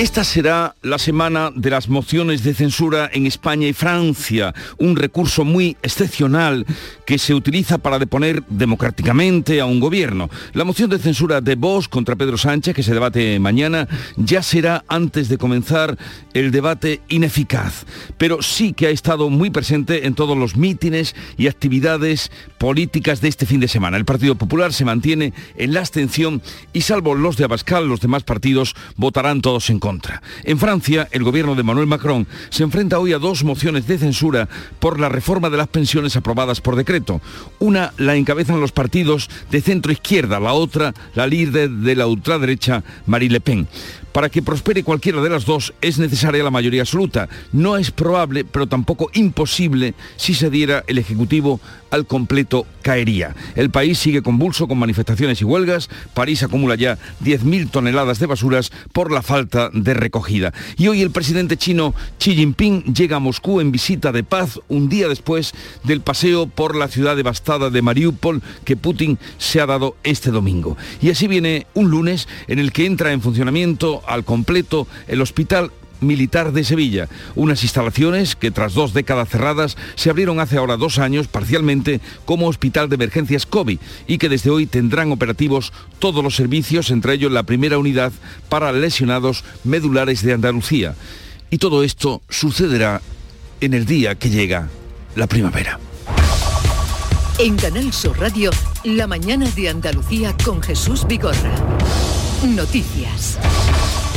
Esta será la semana de las mociones de censura en España y Francia, un recurso muy excepcional que se utiliza para deponer democráticamente a un gobierno. La moción de censura de Vox contra Pedro Sánchez, que se debate mañana, ya será antes de comenzar el debate ineficaz, pero sí que ha estado muy presente en todos los mítines y actividades políticas de este fin de semana. El Partido Popular se mantiene en la abstención y salvo los de Abascal, los demás partidos votarán todos en contra. En Francia, el gobierno de Manuel Macron se enfrenta hoy a dos mociones de censura por la reforma de las pensiones aprobadas por decreto. Una la encabezan los partidos de centro izquierda, la otra la líder de la ultraderecha Marie Le Pen. Para que prospere cualquiera de las dos es necesaria la mayoría absoluta. No es probable, pero tampoco imposible, si se diera el Ejecutivo al completo caería. El país sigue convulso con manifestaciones y huelgas. París acumula ya 10.000 toneladas de basuras por la falta de recogida. Y hoy el presidente chino Xi Jinping llega a Moscú en visita de paz un día después del paseo por la ciudad devastada de Mariupol que Putin se ha dado este domingo. Y así viene un lunes en el que entra en funcionamiento al completo el Hospital Militar de Sevilla, unas instalaciones que tras dos décadas cerradas se abrieron hace ahora dos años parcialmente como hospital de emergencias COVID y que desde hoy tendrán operativos todos los servicios, entre ellos la primera unidad para lesionados medulares de Andalucía. Y todo esto sucederá en el día que llega la primavera. En Canal Sur Radio, la mañana de Andalucía con Jesús Vigorra. Noticias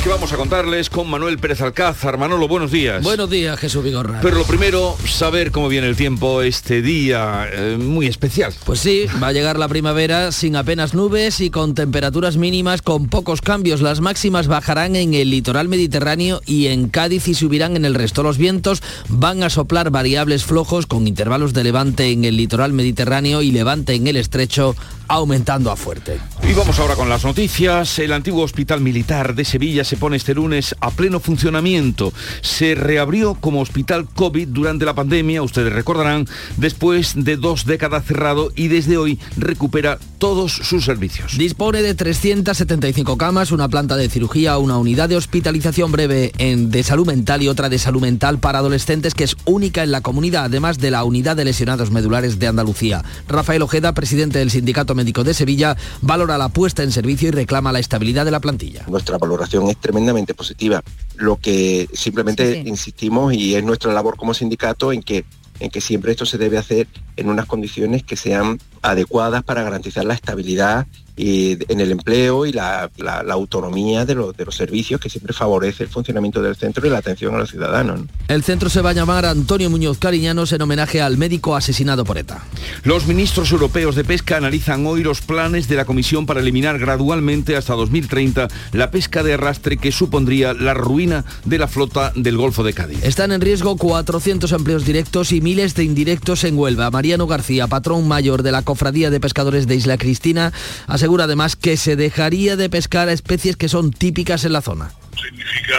que vamos a contarles con Manuel Pérez Alcázar. Manolo, buenos días. Buenos días, Jesús Vigorra. Pero lo primero, saber cómo viene el tiempo este día eh, muy especial. Pues sí, va a llegar la primavera sin apenas nubes y con temperaturas mínimas con pocos cambios. Las máximas bajarán en el litoral mediterráneo y en Cádiz y subirán en el resto. Los vientos van a soplar variables flojos con intervalos de levante en el litoral mediterráneo y levante en el estrecho aumentando a fuerte. Y vamos ahora con las noticias. El antiguo Hospital Militar de Sevilla se pone este lunes a pleno funcionamiento. Se reabrió como hospital COVID durante la pandemia, ustedes recordarán, después de dos décadas cerrado y desde hoy recupera todos sus servicios. Dispone de 375 camas, una planta de cirugía, una unidad de hospitalización breve en, de salud mental y otra de salud mental para adolescentes que es única en la comunidad, además de la unidad de lesionados medulares de Andalucía. Rafael Ojeda, presidente del Sindicato Médico de Sevilla, valora la puesta en servicio y reclama la estabilidad de la plantilla. Nuestra valoración es tremendamente positiva. Lo que simplemente insistimos y es nuestra labor como sindicato en que en que siempre esto se debe hacer en unas condiciones que sean adecuadas para garantizar la estabilidad y en el empleo y la, autonomía de, de, los servicios que siempre favorece el funcionamiento del centro y la atención a los ciudadanos. El centro se va a llamar Antonio Muñoz Cariñanos en homenaje al médico asesinado por ETA. Los ministros europeos de pesca analizan hoy los planes de la Comisión para eliminar gradualmente hasta 2030 la pesca de arrastre que supondría la ruina de la flota del Golfo de Cádiz. Están en riesgo 400 empleos directos y miles de indirectos en Huelva. Mariano García, patrón mayor de la Cofradía de Pescadores de Isla Cristina, asegura además que se dejaría de pescar a especies que son típicas en la zona. Significa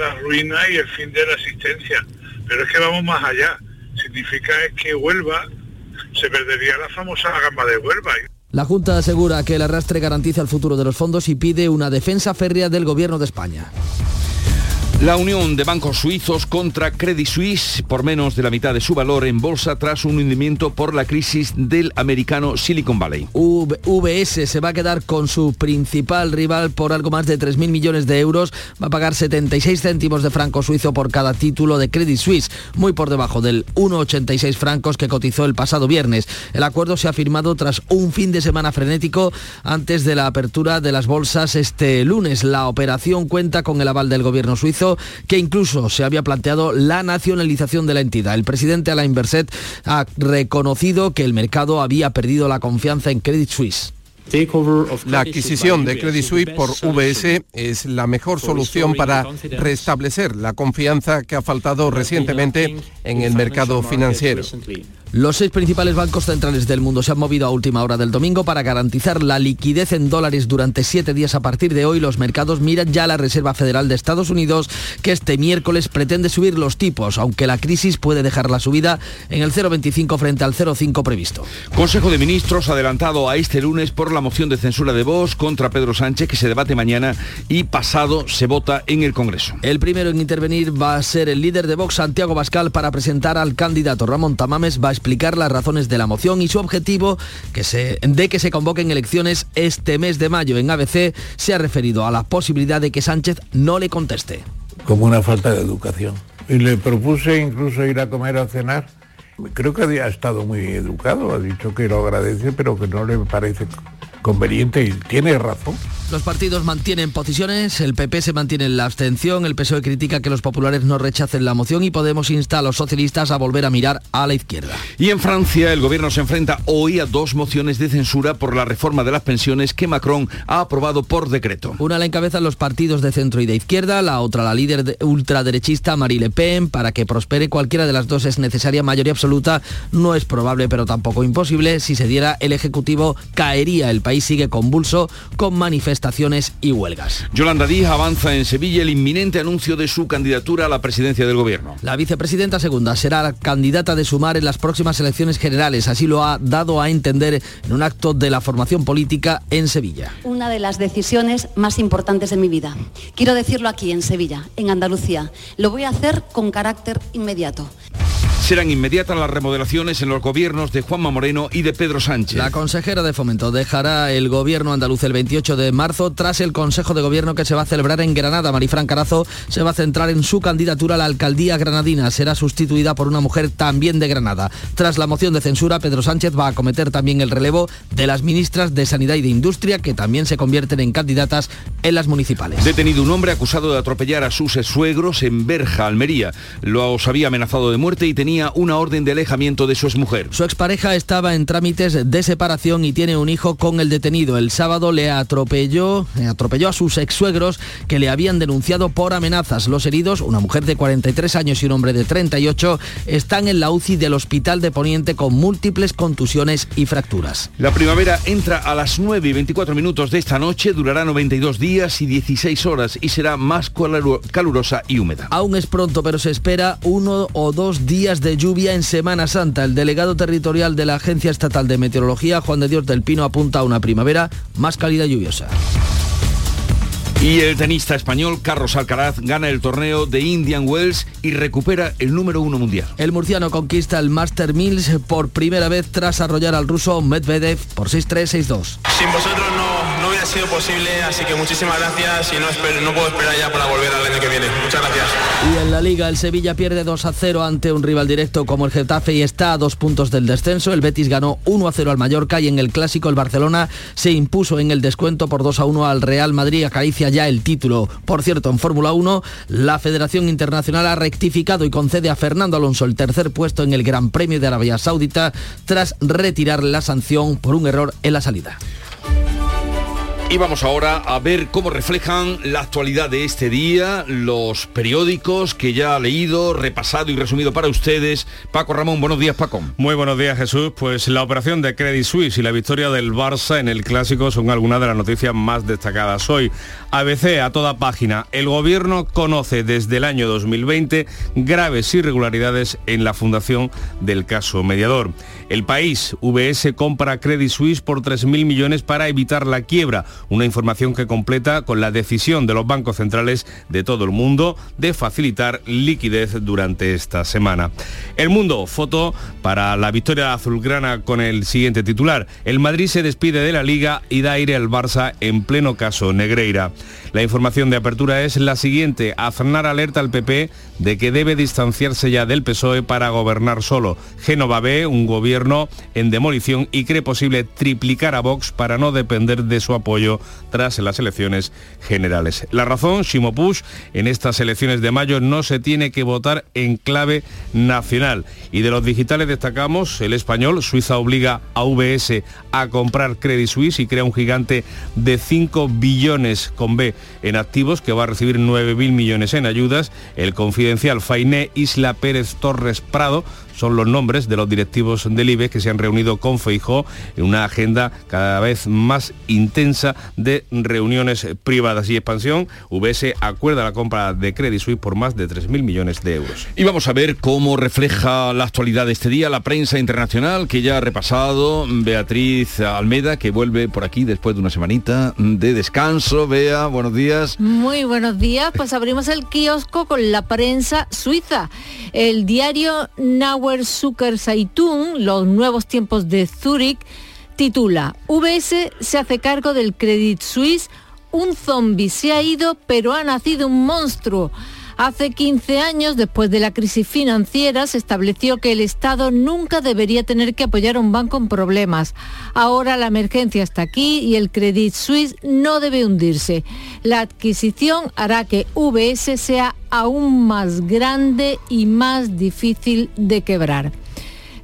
la ruina y el fin de la existencia, pero es que vamos más allá. Significa que Huelva se perdería la famosa gamba de Huelva. La Junta asegura que el arrastre garantiza el futuro de los fondos y pide una defensa férrea del Gobierno de España. La unión de bancos suizos contra Credit Suisse por menos de la mitad de su valor en bolsa tras un hundimiento por la crisis del americano Silicon Valley. VS se va a quedar con su principal rival por algo más de 3.000 millones de euros. Va a pagar 76 céntimos de franco suizo por cada título de Credit Suisse, muy por debajo del 1,86 francos que cotizó el pasado viernes. El acuerdo se ha firmado tras un fin de semana frenético antes de la apertura de las bolsas este lunes. La operación cuenta con el aval del gobierno suizo que incluso se había planteado la nacionalización de la entidad. El presidente Alain Berset ha reconocido que el mercado había perdido la confianza en Credit Suisse. La adquisición de Credit Suisse por VS es la mejor solución para restablecer la confianza que ha faltado recientemente en el mercado financiero. Los seis principales bancos centrales del mundo se han movido a última hora del domingo para garantizar la liquidez en dólares durante siete días. A partir de hoy, los mercados miran ya a la Reserva Federal de Estados Unidos, que este miércoles pretende subir los tipos, aunque la crisis puede dejar la subida en el 0,25 frente al 0,5 previsto. Consejo de Ministros adelantado a este lunes por la moción de censura de Vox contra Pedro Sánchez, que se debate mañana y pasado se vota en el Congreso. El primero en intervenir va a ser el líder de Vox, Santiago Bascal, para presentar al candidato Ramón Tamames. Va explicar las razones de la moción y su objetivo que se, de que se convoquen elecciones este mes de mayo. En ABC se ha referido a la posibilidad de que Sánchez no le conteste. Como una falta de educación. Y le propuse incluso ir a comer o cenar. Creo que ha estado muy educado, ha dicho que lo agradece, pero que no le parece conveniente y tiene razón. Los partidos mantienen posiciones, el PP se mantiene en la abstención, el PSOE critica que los populares no rechacen la moción y Podemos insta a los socialistas a volver a mirar a la izquierda. Y en Francia el gobierno se enfrenta hoy a dos mociones de censura por la reforma de las pensiones que Macron ha aprobado por decreto. Una la encabezan los partidos de centro y de izquierda, la otra la líder ultraderechista Marie Le Pen. Para que prospere cualquiera de las dos es necesaria mayoría absoluta. No es probable pero tampoco imposible. Si se diera el Ejecutivo caería. El país sigue convulso con manifestaciones estaciones y huelgas. Yolanda Díaz avanza en Sevilla el inminente anuncio de su candidatura a la presidencia del gobierno. La vicepresidenta segunda será la candidata de Sumar en las próximas elecciones generales. Así lo ha dado a entender en un acto de la formación política en Sevilla. Una de las decisiones más importantes de mi vida. Quiero decirlo aquí en Sevilla, en Andalucía. Lo voy a hacer con carácter inmediato. Serán inmediatas las remodelaciones en los gobiernos de Juanma Moreno y de Pedro Sánchez. La consejera de Fomento dejará el gobierno andaluz el 28 de marzo tras el Consejo de Gobierno que se va a celebrar en Granada. Marifran Carazo se va a centrar en su candidatura a la alcaldía granadina. Será sustituida por una mujer también de Granada. Tras la moción de censura, Pedro Sánchez va a acometer también el relevo de las ministras de Sanidad y de Industria que también se convierten en candidatas en las municipales. Detenido un hombre acusado de atropellar a sus suegros en Berja, Almería. Los había amenazado de muerte y tenía una orden de alejamiento de su exmujer. Su expareja estaba en trámites de separación y tiene un hijo con el detenido. El sábado le atropelló, atropelló a sus ex-suegros que le habían denunciado por amenazas. Los heridos, una mujer de 43 años y un hombre de 38, están en la UCI del Hospital de Poniente con múltiples contusiones y fracturas. La primavera entra a las 9 y 24 minutos de esta noche, durará 92 días y 16 horas y será más calurosa y húmeda. Aún es pronto, pero se espera uno o dos días de lluvia en Semana Santa. El delegado territorial de la Agencia Estatal de Meteorología, Juan de Dios del Pino, apunta a una primavera más cálida y lluviosa. Y el tenista español Carlos Alcaraz gana el torneo de Indian Wells y recupera el número uno mundial. El murciano conquista el Master Mills por primera vez tras arrollar al ruso Medvedev por 6-3, 6-2. Sin vosotros no, hubiera sido posible, así que muchísimas gracias y no puedo esperar ya para volver al año que viene. Muchas gracias. Y en la liga el Sevilla pierde 2 a 0 ante un rival directo como el Getafe y está a dos puntos del descenso. El Betis ganó 1 a 0 al Mallorca y en el clásico el Barcelona se impuso en el descuento por 2 a 1 al Real Madrid. Acaricia ya el título. Por cierto, en Fórmula 1, la Federación Internacional ha rectificado y concede a Fernando Alonso el tercer puesto en el Gran Premio de Arabia Saudita tras retirar la sanción por un error en la salida. Y vamos ahora a ver cómo reflejan la actualidad de este día, los periódicos que ya ha leído, repasado y resumido para ustedes. Paco Ramón, buenos días Paco. Muy buenos días Jesús. Pues la operación de Credit Suisse y la victoria del Barça en el Clásico son algunas de las noticias más destacadas hoy. ABC a toda página. El gobierno conoce desde el año 2020 graves irregularidades en la fundación del caso mediador. El país, VS compra Credit Suisse por 3.000 millones para evitar la quiebra una información que completa con la decisión de los bancos centrales de todo el mundo de facilitar liquidez durante esta semana. El mundo, foto para la victoria azulgrana con el siguiente titular. El Madrid se despide de la liga y da aire al Barça en pleno caso Negreira. La información de apertura es la siguiente. Aznar alerta al PP de que debe distanciarse ya del PSOE para gobernar solo. Génova ve un gobierno en demolición y cree posible triplicar a Vox para no depender de su apoyo tras las elecciones generales. La razón, Shimo Push, en estas elecciones de mayo no se tiene que votar en clave nacional. Y de los digitales destacamos el español, Suiza obliga a VS a comprar Credit Suisse y crea un gigante de 5 billones con B en activos que va a recibir 9.000 millones en ayudas. El confidencial Fainé Isla Pérez Torres Prado son los nombres de los directivos del IBEX que se han reunido con Feijó en una agenda cada vez más intensa de reuniones privadas y expansión. UBS acuerda la compra de Credit Suisse por más de 3.000 millones de euros. Y vamos a ver cómo refleja la actualidad de este día la prensa internacional que ya ha repasado Beatriz Almeda, que vuelve por aquí después de una semanita de descanso. Bea, buenos días. Muy buenos días. Pues abrimos el kiosco con la prensa suiza. El diario Nauer Zucker Zeitung, Los nuevos tiempos de Zúrich, titula UBS se hace cargo del Credit Suisse, un zombi se ha ido pero ha nacido un monstruo. Hace 15 años, después de la crisis financiera, se estableció que el Estado nunca debería tener que apoyar a un banco en problemas. Ahora la emergencia está aquí y el Credit Suisse no debe hundirse. La adquisición hará que VS sea aún más grande y más difícil de quebrar.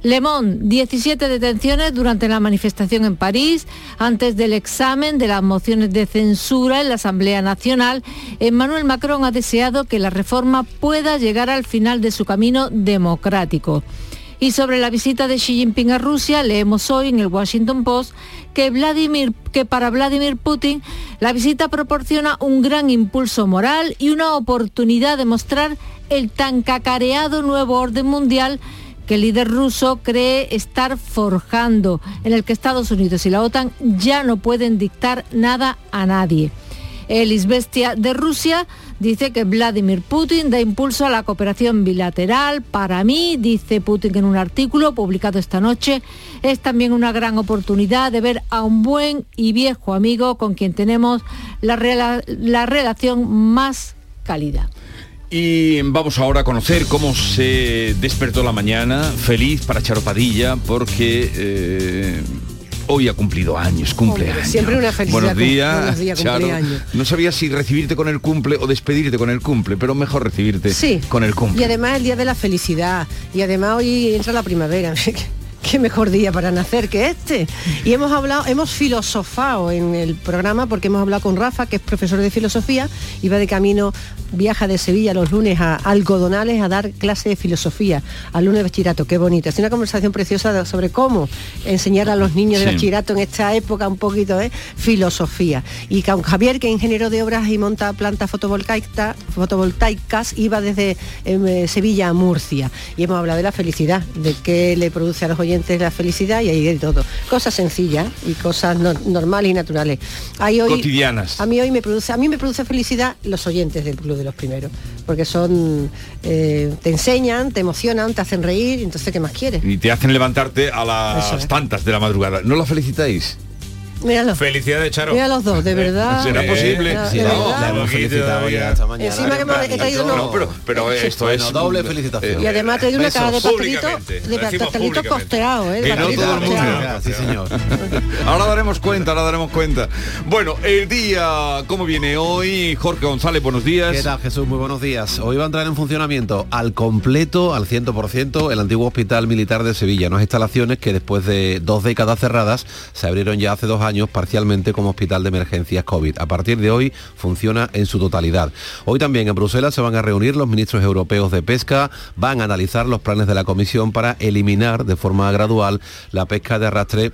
Le Monde, 17 detenciones durante la manifestación en París, antes del examen de las mociones de censura en la Asamblea Nacional. Emmanuel Macron ha deseado que la reforma pueda llegar al final de su camino democrático. Y sobre la visita de Xi Jinping a Rusia, leemos hoy en el Washington Post que, Vladimir, que para Vladimir Putin la visita proporciona un gran impulso moral y una oportunidad de mostrar el tan cacareado nuevo orden mundial que el líder ruso cree estar forjando, en el que Estados Unidos y la OTAN ya no pueden dictar nada a nadie. El de Rusia dice que Vladimir Putin da impulso a la cooperación bilateral. Para mí, dice Putin en un artículo publicado esta noche, es también una gran oportunidad de ver a un buen y viejo amigo con quien tenemos la, la relación más cálida. Y vamos ahora a conocer cómo se despertó la mañana, feliz para Charo Padilla, porque eh, hoy ha cumplido años, cumpleaños. siempre una felicidad. Buenos días, Charo. No sabía si recibirte con el cumple o despedirte con el cumple, pero mejor recibirte con el cumple. Y además el día de la felicidad. Y además hoy entra la primavera. qué mejor día para nacer que este. Y hemos hablado, hemos filosofado en el programa porque hemos hablado con Rafa, que es profesor de filosofía, va de camino, viaja de Sevilla los lunes a Algodonales a dar clase de filosofía, al lunes de bachillerato, qué bonito. Es una conversación preciosa sobre cómo enseñar a los niños de bachillerato en esta época un poquito de filosofía. Y con Javier, que es ingeniero de obras y monta plantas fotovoltaicas, fotovoltaicas iba desde em, Sevilla a Murcia. Y hemos hablado de la felicidad, de qué le produce a los oyentes la felicidad y hay de todo. Cosas sencillas y cosas normales y naturales. Hay hoy, Cotidianas. A mí hoy me produce, a mí me produce felicidad los oyentes del Club de los Primeros, porque son, eh, te enseñan, te emocionan, te hacen reír, entonces ¿qué más quieres? Y te hacen levantarte a las tantas de la madrugada. ¿No lo felicitáis? Míralo. Felicidades, Charo. Mira los dos, de verdad. ¿Será posible? Sí, la hemos felicitado ya esta mañana. Encima que me he traído no, pero, pero esto es... doble felicitación. Y además te doy una caja de pastelitos de pastelitos costeados, ¿eh? Que no todo el mundo. Sí, señor. ahora daremos cuenta, ahora daremos cuenta. Bueno, el día, ¿cómo viene hoy? Jorge González, buenos días. ¿Qué tal, Jesús? Muy buenos días. Hoy va a entrar en funcionamiento al completo, al 100%, el antiguo Hospital Militar de Sevilla. Unas instalaciones que después de dos décadas cerradas se abrieron ya hace dos años parcialmente como hospital de emergencias COVID. A partir de hoy funciona en su totalidad. Hoy también en Bruselas se van a reunir los ministros europeos de pesca, van a analizar los planes de la Comisión para eliminar de forma gradual la pesca de arrastre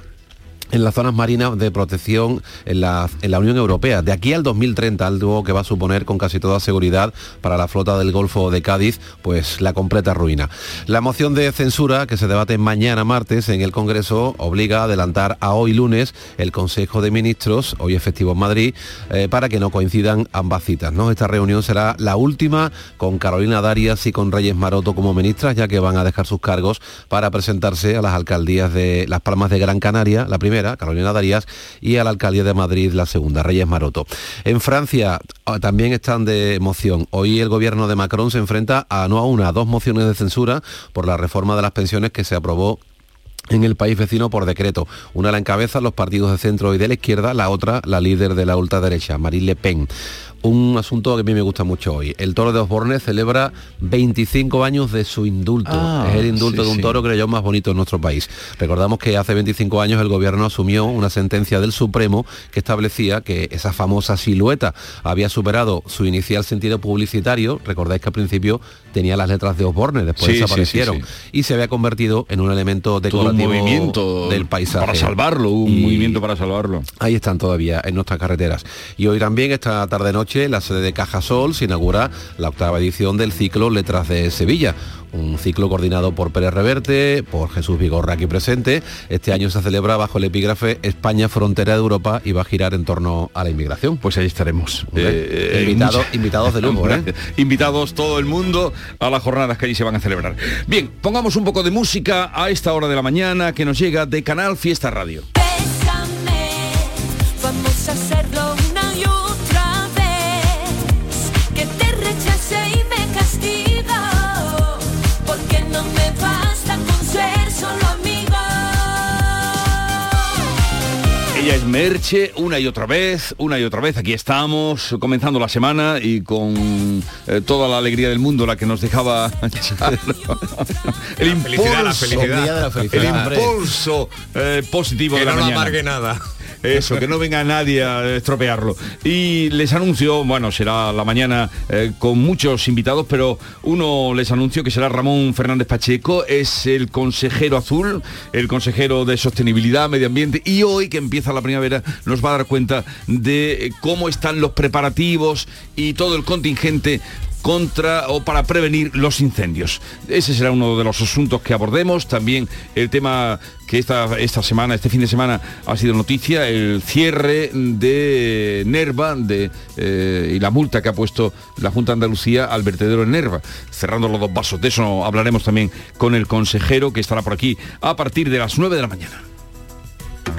en las zonas marinas de protección en la, en la, Unión Europea. De aquí al 2030, algo que va a suponer con casi toda seguridad para la flota del Golfo de Cádiz, pues la completa ruina. La moción de censura que se debate mañana martes en el Congreso obliga a adelantar a hoy lunes el Consejo de Ministros, hoy efectivo en Madrid, eh, para que no coincidan ambas citas. ¿no? Esta reunión será la última con Carolina Darias y con Reyes Maroto como ministras, ya que van a dejar sus cargos para presentarse a las alcaldías de Las Palmas de Gran Canaria, la primera Carolina Darías, y a la alcaldía de Madrid, la segunda, Reyes Maroto. En Francia ah, también están de emoción. Hoy el gobierno de Macron se enfrenta a no a una, dos mociones de censura por la reforma de las pensiones que se aprobó en el país vecino por decreto. Una la encabeza los partidos de centro y de la izquierda, la otra la líder de la ultraderecha, Marine Le Pen. Un asunto que a mí me gusta mucho hoy. El toro de Osborne celebra 25 años de su indulto. Ah, es el indulto sí, de un sí. toro creo yo más bonito en nuestro país. Recordamos que hace 25 años el gobierno asumió una sentencia del Supremo que establecía que esa famosa silueta había superado su inicial sentido publicitario. Recordáis que al principio tenía las letras de Osborne, después Sí, sí, desaparecieron. sí, Y se había convertido en un elemento Todo un decorativo movimiento del paisaje. para salvarlo, un Y- movimiento para salvarlo. Ahí están todavía en nuestras carreteras. Y hoy también, esta tarde-noche, en la sede de Cajasol se inaugura la octava edición del ciclo Letras de Sevilla. Un ciclo coordinado por Pérez Reverte, por Jesús Vigorra aquí presente. Este año se celebra bajo el epígrafe España, frontera de Europa y va a girar en torno a la inmigración. Pues ahí estaremos. Eh, invitados, invitados de lujo, ¿eh? Invitados todo el mundo a las jornadas que allí se van a celebrar. Bien, pongamos un poco de música a esta hora de la mañana que nos llega de Canal Fiesta Radio. Ella es Merche, una y otra vez, una y otra vez. Aquí estamos, comenzando la semana y con eh, toda la alegría del mundo, la que nos dejaba el impulso, felicidad, la felicidad. Día de la felicidad, el impulso eh, positivo Que de la no amargue nada. Eso, que no venga nadie a estropearlo. Y les anuncio, bueno, será la mañana eh, con muchos invitados, pero uno les anuncio que será Ramón Fernández Pacheco, es el consejero azul, el consejero de sostenibilidad, medio ambiente, y hoy que empieza la primavera nos va a dar cuenta de cómo están los preparativos y todo el contingente contra o para prevenir los incendios. Ese será uno de los asuntos que abordemos. También el tema que esta, esta semana, este fin de semana ha sido noticia, el cierre de Nerva de, eh, y la multa que ha puesto la Junta de Andalucía al vertedero en Nerva, cerrando los dos vasos. De eso hablaremos también con el consejero que estará por aquí a partir de las 9 de la mañana.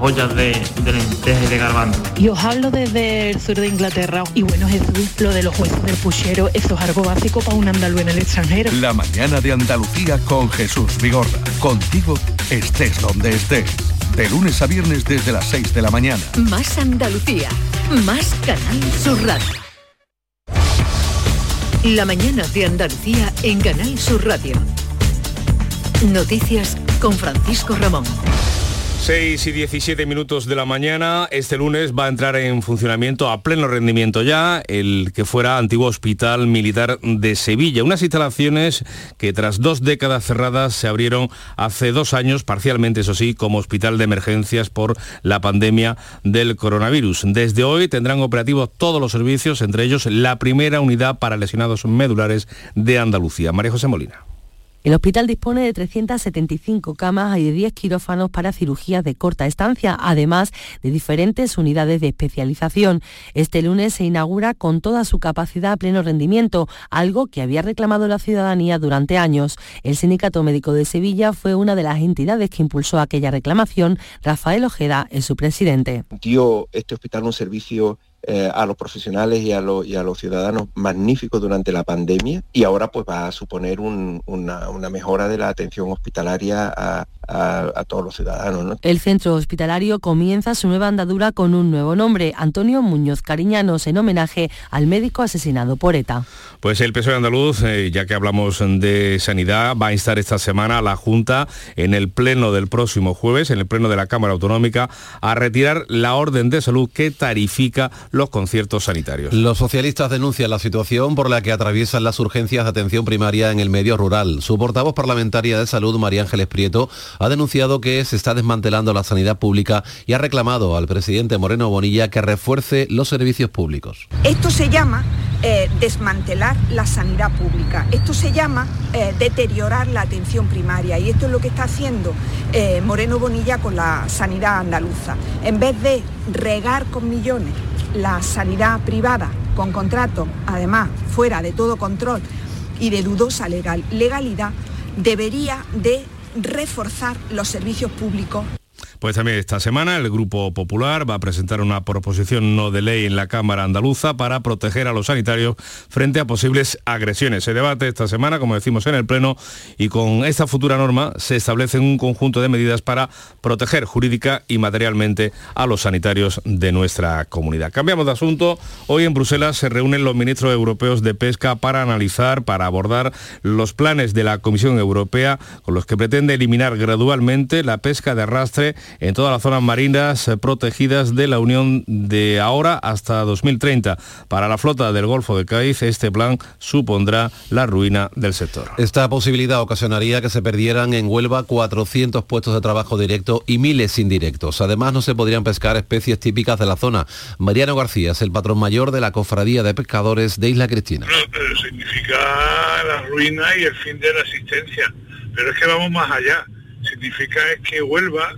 ollas de, de lentejas y de garbanzo. Y os hablo desde el sur de Inglaterra. Y bueno, Jesús, lo de los huesos del puchero, eso es algo básico para un andaluz en el extranjero. La mañana de Andalucía con Jesús Vigorra. Contigo estés donde estés. De lunes a viernes desde las 6 de la mañana. Más Andalucía, más Canal Sur Radio. La mañana de Andalucía en Canal Sur Radio. Noticias con Francisco Ramón. 6 y 17 minutos de la mañana, este lunes va a entrar en funcionamiento a pleno rendimiento ya el que fuera antiguo Hospital Militar de Sevilla. Unas instalaciones que tras dos décadas cerradas se abrieron hace dos años, parcialmente eso sí, como hospital de emergencias por la pandemia del coronavirus. Desde hoy tendrán operativos todos los servicios, entre ellos la primera unidad para lesionados medulares de Andalucía. María José Molina. El hospital dispone de 375 camas y de 10 quirófanos para cirugías de corta estancia, además de diferentes unidades de especialización. Este lunes se inaugura con toda su capacidad a pleno rendimiento, algo que había reclamado la ciudadanía durante años. El Sindicato Médico de Sevilla fue una de las entidades que impulsó aquella reclamación. Rafael Ojeda es su presidente. dio este hospital un servicio eh, a los profesionales y a, lo- y a los ciudadanos magnífico durante la pandemia y ahora pues va a suponer un- una, una mejora de la atención hospitalaria a, a- a todos los ciudadanos. ¿no? El centro hospitalario comienza su nueva andadura con un nuevo nombre, Antonio Muñoz Cariñanos, en homenaje al médico asesinado por ETA. Pues el PSOE andaluz, eh, ya que hablamos de sanidad, va a instar esta semana a la Junta en el pleno del próximo jueves, en el pleno de la Cámara Autonómica, a retirar la orden de salud que tarifica los conciertos sanitarios. Los socialistas denuncian la situación por la que atraviesan las urgencias de atención primaria en el medio rural. Su portavoz parlamentaria de salud, María Ángeles Prieto, ha denunciado que se está desmantelando la sanidad pública y ha reclamado al presidente Moreno Bonilla que refuerce los servicios públicos. Esto se llama eh, desmantelar la sanidad pública, esto se llama eh, deteriorar la atención primaria y esto es lo que está haciendo eh, Moreno Bonilla con la sanidad andaluza. En vez de regar con millones la sanidad privada con contratos, además fuera de todo control y de dudosa legal- legalidad, debería de reforzar los servicios públicos Pues también esta semana el Grupo Popular va a presentar una proposición no de ley en la Cámara Andaluza para proteger a los sanitarios frente a posibles agresiones. Se debate esta semana, como decimos en el Pleno, y con esta futura norma se establece un conjunto de medidas para proteger jurídica y materialmente a los sanitarios de nuestra comunidad. Cambiamos de asunto. Hoy en Bruselas se reúnen los ministros europeos de pesca para analizar, para abordar los planes de la Comisión Europea con los que pretende eliminar gradualmente la pesca de arrastre en todas las zonas marinas eh, protegidas de la Unión de ahora hasta 2030. Para la flota del Golfo de Cádiz, este plan supondrá la ruina del sector. Esta posibilidad ocasionaría que se perdieran en Huelva 400 puestos de trabajo directo y miles indirectos. Además, no se podrían pescar especies típicas de la zona. Mariano García es el patrón mayor de la Cofradía de Pescadores de Isla Cristina. significa la ruina y el fin de la existencia. Pero es que vamos más allá. Significa es que Huelva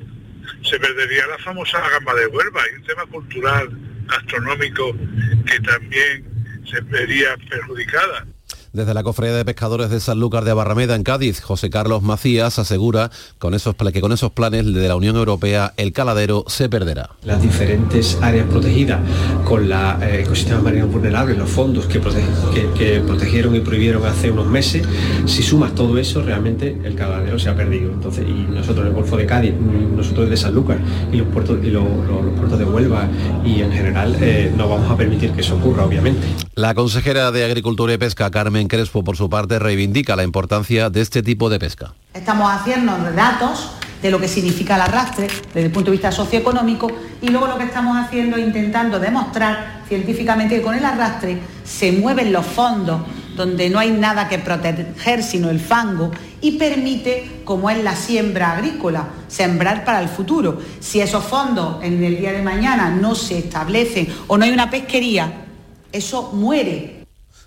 se perdería la famosa gamba de Huelva y un tema cultural, gastronómico, que también se vería perjudicada. Desde la Cofradía de Pescadores de Sanlúcar de Barrameda, en Cádiz, José Carlos Macías asegura con esos, que con esos planes de la Unión Europea el caladero se perderá. Las diferentes áreas protegidas con los eh, ecosistemas marinos vulnerables, los fondos que, que, que, protegieron y prohibieron hace unos meses, si sumas todo eso, realmente el caladero se ha perdido. Entonces, y nosotros en el Golfo de Cádiz, nosotros de Sanlúcar y los puertos, y los, los, los puertos de Huelva y en general eh, no vamos a permitir que eso ocurra, obviamente. La consejera de Agricultura y Pesca, Carmen Crespo, por su parte, reivindica la importancia de este tipo de pesca. Estamos haciendo datos de lo que significa el arrastre desde el punto de vista socioeconómico y luego lo que estamos haciendo es intentando demostrar científicamente que con el arrastre se mueven los fondos donde no hay nada que proteger sino el fango y permite, como es la siembra agrícola, sembrar para el futuro. Si esos fondos en el día de mañana no se establecen o no hay una pesquería, eso muere.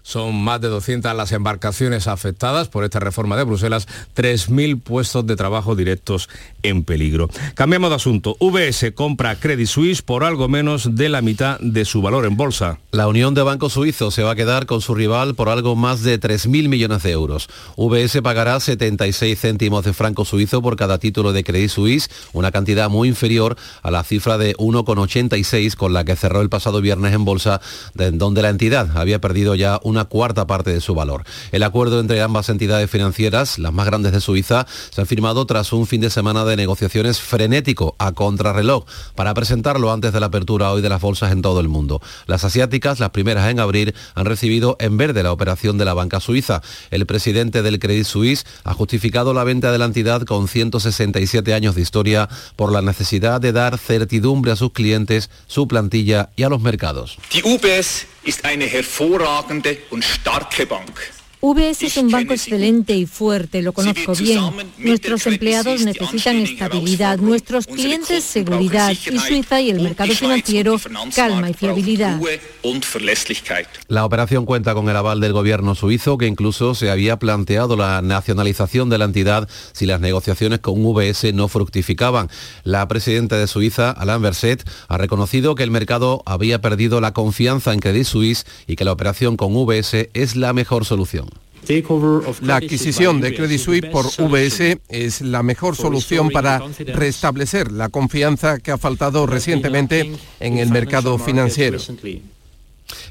Son más de 200 las embarcaciones afectadas por esta reforma de Bruselas, 3.000 puestos de trabajo directos en peligro. Cambiamos de asunto. VS compra Credit Suisse por algo menos de la mitad de su valor en bolsa. La Unión de Bancos Suizos se va a quedar con su rival por algo más de 3.000 millones de euros. VS pagará 76 céntimos de franco suizo por cada título de Credit Suisse, una cantidad muy inferior a la cifra de 1,86 con la que cerró el pasado viernes en bolsa, de donde la entidad había perdido ya una cuarta parte de su valor. El acuerdo entre ambas entidades financieras, las más grandes de Suiza, se ha firmado tras un fin de semana de negociaciones frenético a contrarreloj para presentarlo antes de la apertura hoy de las bolsas en todo el mundo. Las asiáticas, las primeras en abrir, han recibido en verde la operación de la banca suiza. El presidente del Credit Suisse ha justificado la venta de la entidad con 167 años de historia por la necesidad de dar certidumbre a sus clientes, su plantilla y a los mercados. Ist eine hervorragende und starke Bank. UBS es un banco excelente y fuerte, lo conozco bien. Nuestros empleados necesitan estabilidad, nuestros clientes seguridad y Suiza y el mercado financiero calma y fiabilidad. La operación cuenta con el aval del gobierno suizo que incluso se había planteado la nacionalización de la entidad si las negociaciones con UBS no fructificaban. La presidenta de Suiza, Alain Berset, ha reconocido que el mercado había perdido la confianza en Credit Suisse y que la operación con UBS es la mejor solución. La adquisición de Credit Suisse por VS es la mejor solución para restablecer la confianza que ha faltado recientemente en el mercado financiero.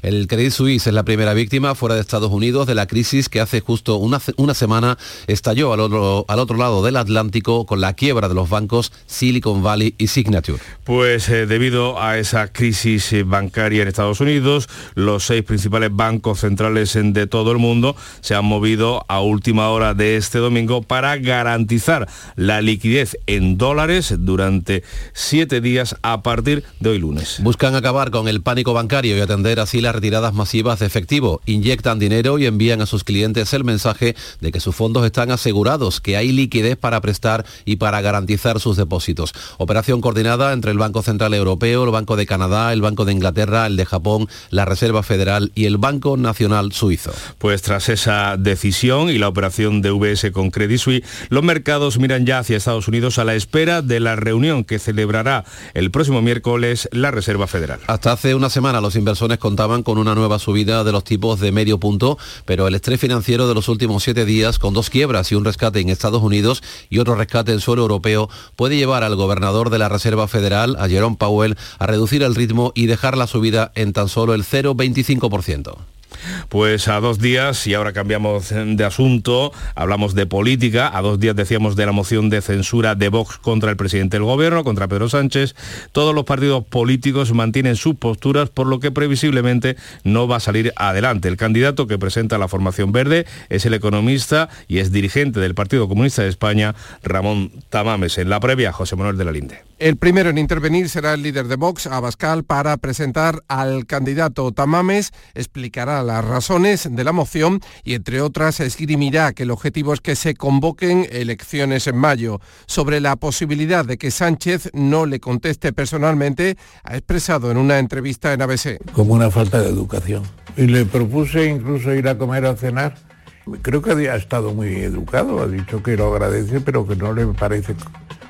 El Credit Suisse es la primera víctima fuera de Estados Unidos de la crisis que hace justo una, una semana estalló al otro, al otro, lado del Atlántico con la quiebra de los bancos Silicon Valley y Signature. Pues eh, debido a esa crisis eh, bancaria en Estados Unidos, los seis principales bancos centrales en, de todo el mundo se han movido a última hora de este domingo para garantizar la liquidez en dólares durante siete días a partir de hoy lunes. Buscan acabar con el pánico bancario y atender así las retiradas masivas de efectivo. Inyectan dinero y envían a sus clientes el mensaje de que sus fondos están asegurados, que hay liquidez para prestar y para garantizar sus depósitos. Operación coordinada entre el Banco Central Europeo, el Banco de Canadá, el Banco de Inglaterra, el de Japón, la Reserva Federal y el Banco Nacional Suizo. Pues tras esa decisión y la operación de VS con Credit Suisse, los mercados miran ya hacia Estados Unidos a la espera de la reunión que celebrará el próximo miércoles la Reserva Federal. Hasta hace una semana los inversores con contaban con una nueva subida de los tipos de medio punto, pero el estrés financiero de los últimos siete días, con dos quiebras y un rescate en Estados Unidos y otro rescate en suelo europeo, puede llevar al gobernador de la Reserva Federal, a Jerome Powell, a reducir el ritmo y dejar la subida en tan solo el 0,25%. Pues a dos días, y ahora cambiamos de asunto, hablamos de política, a dos días decíamos de la moción de censura de Vox contra el presidente del gobierno, contra Pedro Sánchez, todos los partidos políticos mantienen sus posturas, por lo que previsiblemente no va a salir adelante. El candidato que presenta la formación verde es el economista y es dirigente del Partido Comunista de España, Ramón Tamames. En la previa, José Manuel de la Linde. El primero en intervenir será el líder de Vox, Abascal, para presentar al candidato Tamames, explicará las razones de la moción y entre otras esgrimirá que el objetivo es que se convoquen elecciones en mayo. Sobre la posibilidad de que Sánchez no le conteste personalmente, ha expresado en una entrevista en ABC. Como una falta de educación. Y le propuse incluso ir a comer o cenar. Creo que ha estado muy educado, ha dicho que lo agradece, pero que no le parece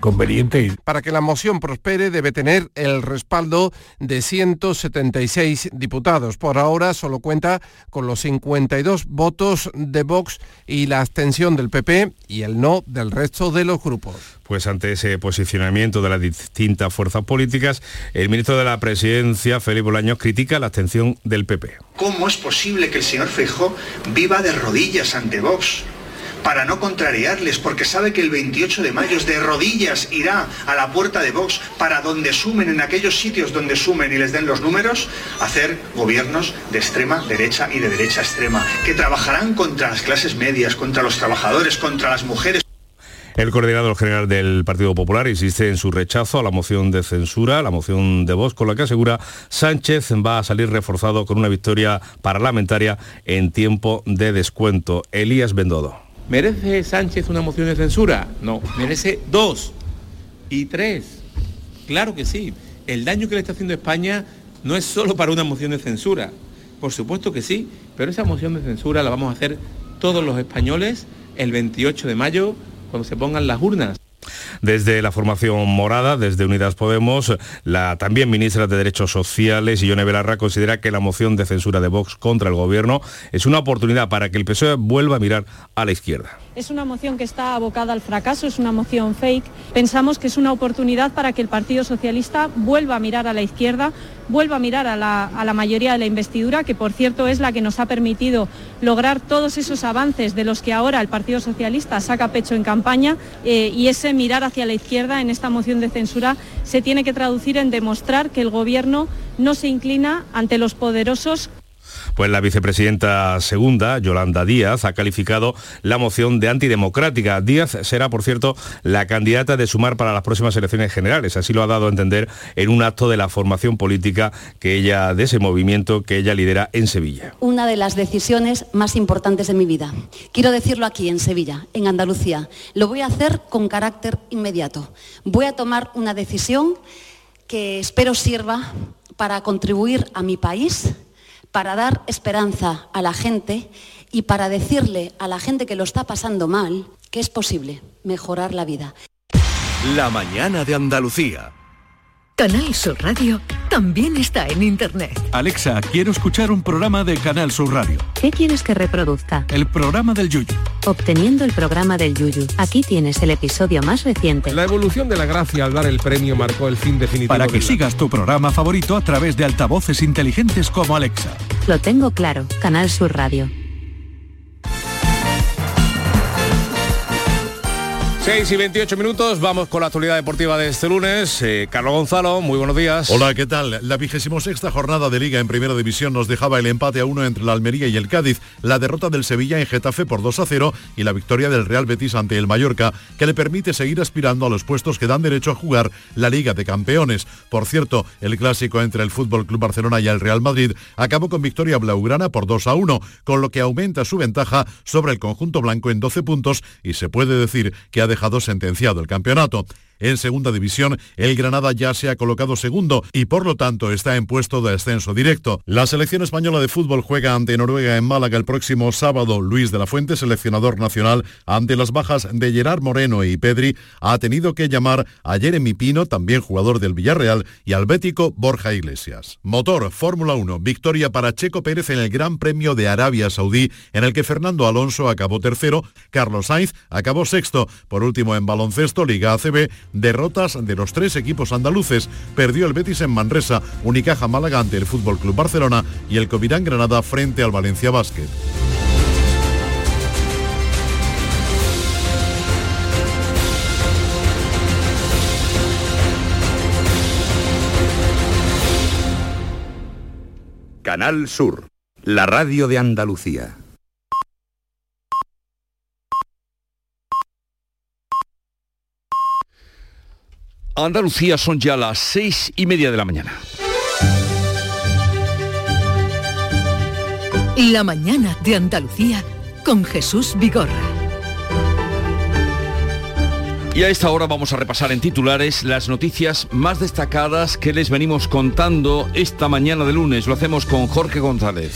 conveniente. Para que la moción prospere debe tener el respaldo de 176 diputados. Por ahora solo cuenta con los 52 votos de Vox y la abstención del PP y el no del resto de los grupos. Pues ante ese posicionamiento de las distintas fuerzas políticas, el ministro de la Presidencia, Felipe Bolaños, critica la abstención del PP. ¿Cómo es posible que el señor Feijó viva de rodillas ante Vox? Para no contrariarles, porque sabe que el 28 de mayo de rodillas irá a la puerta de Vox para donde sumen, en aquellos sitios donde sumen y les den los números, hacer gobiernos de extrema derecha y de derecha extrema, que trabajarán contra las clases medias, contra los trabajadores, contra las mujeres. El coordinador general del Partido Popular insiste en su rechazo a la moción de censura, la moción de voz, con la que asegura Sánchez va a salir reforzado con una victoria parlamentaria en tiempo de descuento. Elías Bendodo. ¿Merece Sánchez una moción de censura? No, merece dos y tres. Claro que sí. El daño que le está haciendo España no es solo para una moción de censura. Por supuesto que sí, pero esa moción de censura la vamos a hacer todos los españoles el 28 de mayo cuando se pongan las urnas. Desde la formación morada, desde Unidas Podemos, la también ministra de Derechos Sociales, Ione Belarra, considera que la moción de censura de Vox contra el gobierno es una oportunidad para que el PSOE vuelva a mirar a la izquierda. Es una moción que está abocada al fracaso, es una moción fake. Pensamos que es una oportunidad para que el Partido Socialista vuelva a mirar a la izquierda, vuelva a mirar a la, a la mayoría de la investidura, que por cierto es la que nos ha permitido lograr todos esos avances de los que ahora el Partido Socialista saca pecho en campaña eh, y ese mirar hacia la izquierda en esta moción de censura se tiene que traducir en demostrar que el Gobierno no se inclina ante los poderosos pues la vicepresidenta segunda, Yolanda Díaz, ha calificado la moción de antidemocrática. Díaz será, por cierto, la candidata de sumar para las próximas elecciones generales. Así lo ha dado a entender en un acto de la formación política que ella, de ese movimiento que ella lidera en Sevilla. Una de las decisiones más importantes de mi vida. Quiero decirlo aquí, en Sevilla, en Andalucía. Lo voy a hacer con carácter inmediato. Voy a tomar una decisión que espero sirva para contribuir a mi país para dar esperanza a la gente y para decirle a la gente que lo está pasando mal que es posible mejorar la vida. La mañana de Andalucía. Canal Sur Radio también está en Internet. Alexa, quiero escuchar un programa de Canal Sur Radio. ¿Qué quieres que reproduzca? El programa del Yuyu. Obteniendo el programa del Yuyu. Aquí tienes el episodio más reciente. La evolución de la gracia al dar el premio marcó el fin definitivo. Para que de la- sigas tu programa favorito a través de altavoces inteligentes como Alexa. Lo tengo claro. Canal Sur Radio. 6 y 28 minutos, vamos con la actualidad deportiva de este lunes. Eh, Carlos Gonzalo, muy buenos días. Hola, ¿qué tal? La vigésimo sexta jornada de Liga en Primera División nos dejaba el empate a uno entre la Almería y el Cádiz, la derrota del Sevilla en Getafe por 2 a 0 y la victoria del Real Betis ante el Mallorca, que le permite seguir aspirando a los puestos que dan derecho a jugar la Liga de Campeones. Por cierto, el clásico entre el Fútbol Club Barcelona y el Real Madrid acabó con victoria blaugrana por 2 a 1, con lo que aumenta su ventaja sobre el conjunto blanco en 12 puntos y se puede decir que ha dejado sentenciado el campeonato. En segunda división, el Granada ya se ha colocado segundo y por lo tanto está en puesto de ascenso directo. La selección española de fútbol juega ante Noruega en Málaga el próximo sábado. Luis de la Fuente, seleccionador nacional, ante las bajas de Gerard Moreno y Pedri, ha tenido que llamar a Jeremy Pino, también jugador del Villarreal, y al bético Borja Iglesias. Motor, Fórmula 1, victoria para Checo Pérez en el Gran Premio de Arabia Saudí, en el que Fernando Alonso acabó tercero, Carlos Sainz acabó sexto. Por último, en baloncesto, Liga ACB, derrotas de los tres equipos andaluces. Perdió el Betis en Manresa, Unicaja Málaga ante el Fútbol Club Barcelona y el Covirán Granada frente al Valencia Basket. Canal Sur, la radio de Andalucía. Andalucía son ya las seis y media de la mañana. La mañana de Andalucía con Jesús Vigorra. Y a esta hora vamos a repasar en titulares las noticias más destacadas que les venimos contando esta mañana de lunes. Lo hacemos con Jorge González.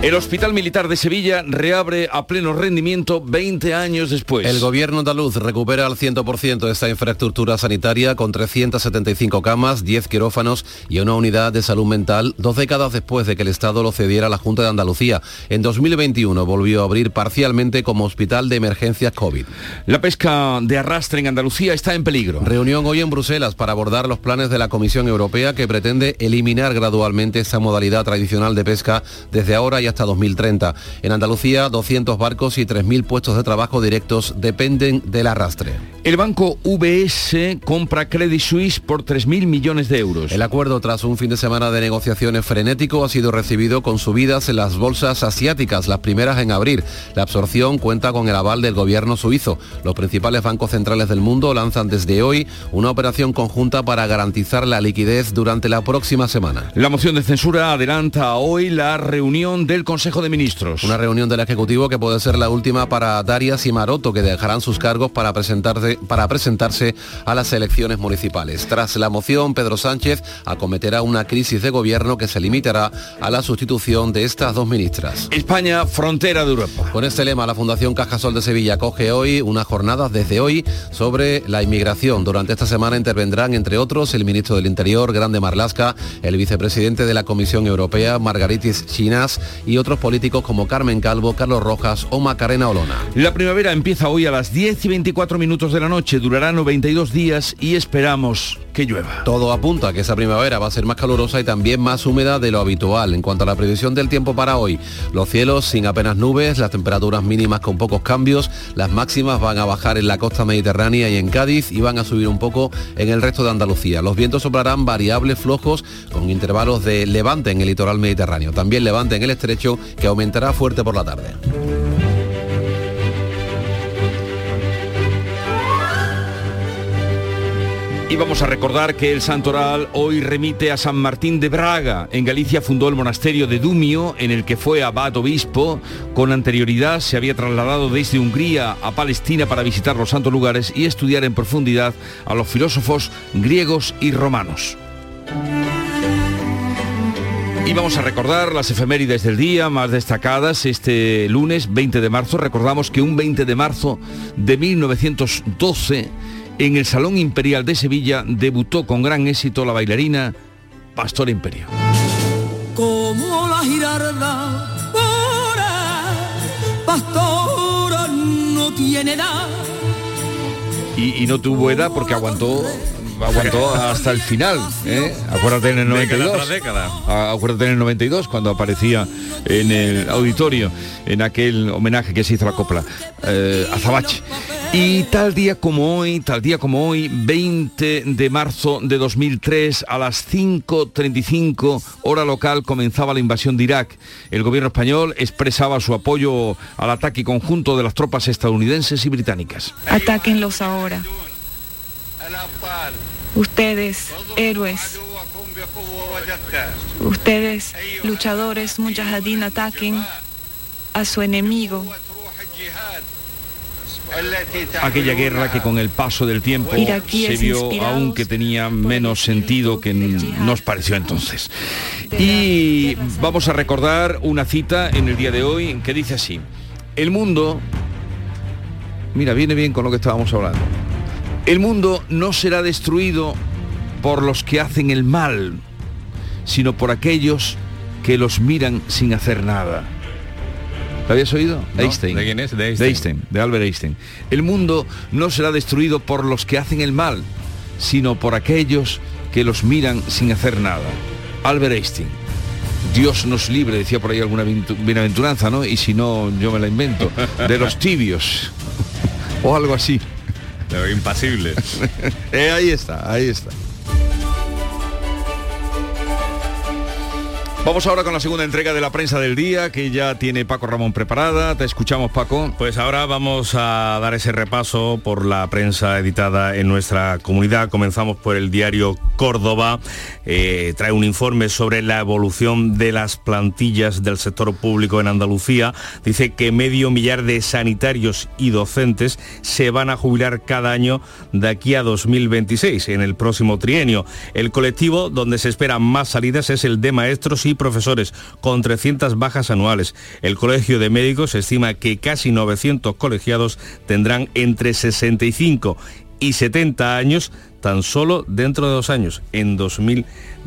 El Hospital Militar de Sevilla reabre a pleno rendimiento 20 años después. El gobierno andaluz recupera al 100% esta infraestructura sanitaria con 375 camas, 10 quirófanos y una unidad de salud mental dos décadas después de que el Estado lo cediera a la Junta de Andalucía. En 2021 volvió a abrir parcialmente como hospital de emergencias COVID. La pesca de arrastre en Andalucía está en peligro. Reunión hoy en Bruselas para abordar los planes de la Comisión Europea que pretende eliminar gradualmente esta modalidad tradicional de pesca desde ahora y hasta 2030. En Andalucía, 200 barcos y 3.000 puestos de trabajo directos dependen del arrastre. El banco VS compra Credit Suisse por 3.000 millones de euros. El acuerdo, tras un fin de semana de negociaciones frenético, ha sido recibido con subidas en las bolsas asiáticas, las primeras en abrir. La absorción cuenta con el aval del gobierno suizo. Los principales bancos centrales del mundo lanzan desde hoy una operación conjunta para garantizar la liquidez durante la próxima semana. La moción de censura adelanta hoy la reunión del Consejo de Ministros. Una reunión del Ejecutivo que puede ser la última para Darias y Maroto, que dejarán sus cargos para presentarse, para presentarse a las elecciones municipales. Tras la moción, Pedro Sánchez acometerá una crisis de gobierno que se limitará a la sustitución de estas dos ministras. España, frontera de Europa. Con este lema, la Fundación Cajasol de Sevilla coge hoy unas jornadas desde hoy sobre la inmigración. Durante esta semana intervendrán, entre otros, el ministro del Interior, Grande Marlasca, el vicepresidente de la Comisión Europea, Margaritis Chinas, y otros políticos como Carmen Calvo, Carlos Rojas o Macarena Olona. La primavera empieza hoy a las 10 y 24 minutos de la noche, durará 92 días y esperamos llueva. Todo apunta a que esa primavera va a ser más calurosa y también más húmeda de lo habitual. En cuanto a la previsión del tiempo para hoy, los cielos sin apenas nubes, las temperaturas mínimas con pocos cambios, las máximas van a bajar en la costa mediterránea y en Cádiz y van a subir un poco en el resto de Andalucía. Los vientos soplarán variables flojos con intervalos de levante en el litoral mediterráneo. También levante en el estrecho que aumentará fuerte por la tarde. Y vamos a recordar que el santoral hoy remite a San Martín de Braga. En Galicia fundó el monasterio de Dumio, en el que fue abad obispo. Con anterioridad se había trasladado desde Hungría a Palestina para visitar los santos lugares y estudiar en profundidad a los filósofos griegos y romanos. Y vamos a recordar las efemérides del día más destacadas. Este lunes 20 de marzo recordamos que un 20 de marzo de 1912 en el Salón Imperial de Sevilla debutó con gran éxito la bailarina Pastor Imperio. Como la girarda, pura, pastora no tiene edad. Y, y no tuvo edad porque aguantó aguantó hasta el final. ¿eh? Acuérdate en el 92. Ah, Acuérdate en el 92 cuando aparecía en el auditorio en aquel homenaje que se hizo a la copla eh, a Zabache. Y tal día como hoy, tal día como hoy, 20 de marzo de 2003 a las 5.35 hora local comenzaba la invasión de Irak. El gobierno español expresaba su apoyo al ataque conjunto de las tropas estadounidenses y británicas. Atáquenlos ahora. Ustedes, héroes. Ustedes, luchadores mujahideen, ataquen a su enemigo. aquella guerra que con el paso del tiempo se vio aún que tenía menos sentido que nos pareció entonces. Y vamos a recordar una cita en el día de hoy que dice así, el mundo, mira, viene bien con lo que estábamos hablando, el mundo no será destruido por los que hacen el mal, sino por aquellos que los miran sin hacer nada. ¿Lo habías oído? Einstein. ¿De quién es? De Einstein. de Einstein. De Albert Einstein. El mundo no será destruido por los que hacen el mal, sino por aquellos que los miran sin hacer nada. Albert Einstein. Dios nos libre, decía por ahí alguna bienaventuranza, ¿no? Y si no, yo me la invento. De los tibios. o algo así. Impasible. Eh, ahí está, ahí está. Vamos ahora con la segunda entrega de la prensa del día que ya tiene Paco Ramón preparada. Te escuchamos Paco. Pues ahora vamos a dar ese repaso por la prensa editada en nuestra comunidad. Comenzamos por el diario Córdoba. Eh, trae un informe sobre la evolución de las plantillas del sector público en Andalucía. Dice que medio millar de sanitarios y docentes se van a jubilar cada año de aquí a 2026, en el próximo trienio. El colectivo donde se esperan más salidas es el de maestros y profesores, con 300 bajas anuales. El Colegio de Médicos estima que casi 900 colegiados tendrán entre 65 y 70 años tan solo dentro de dos años, en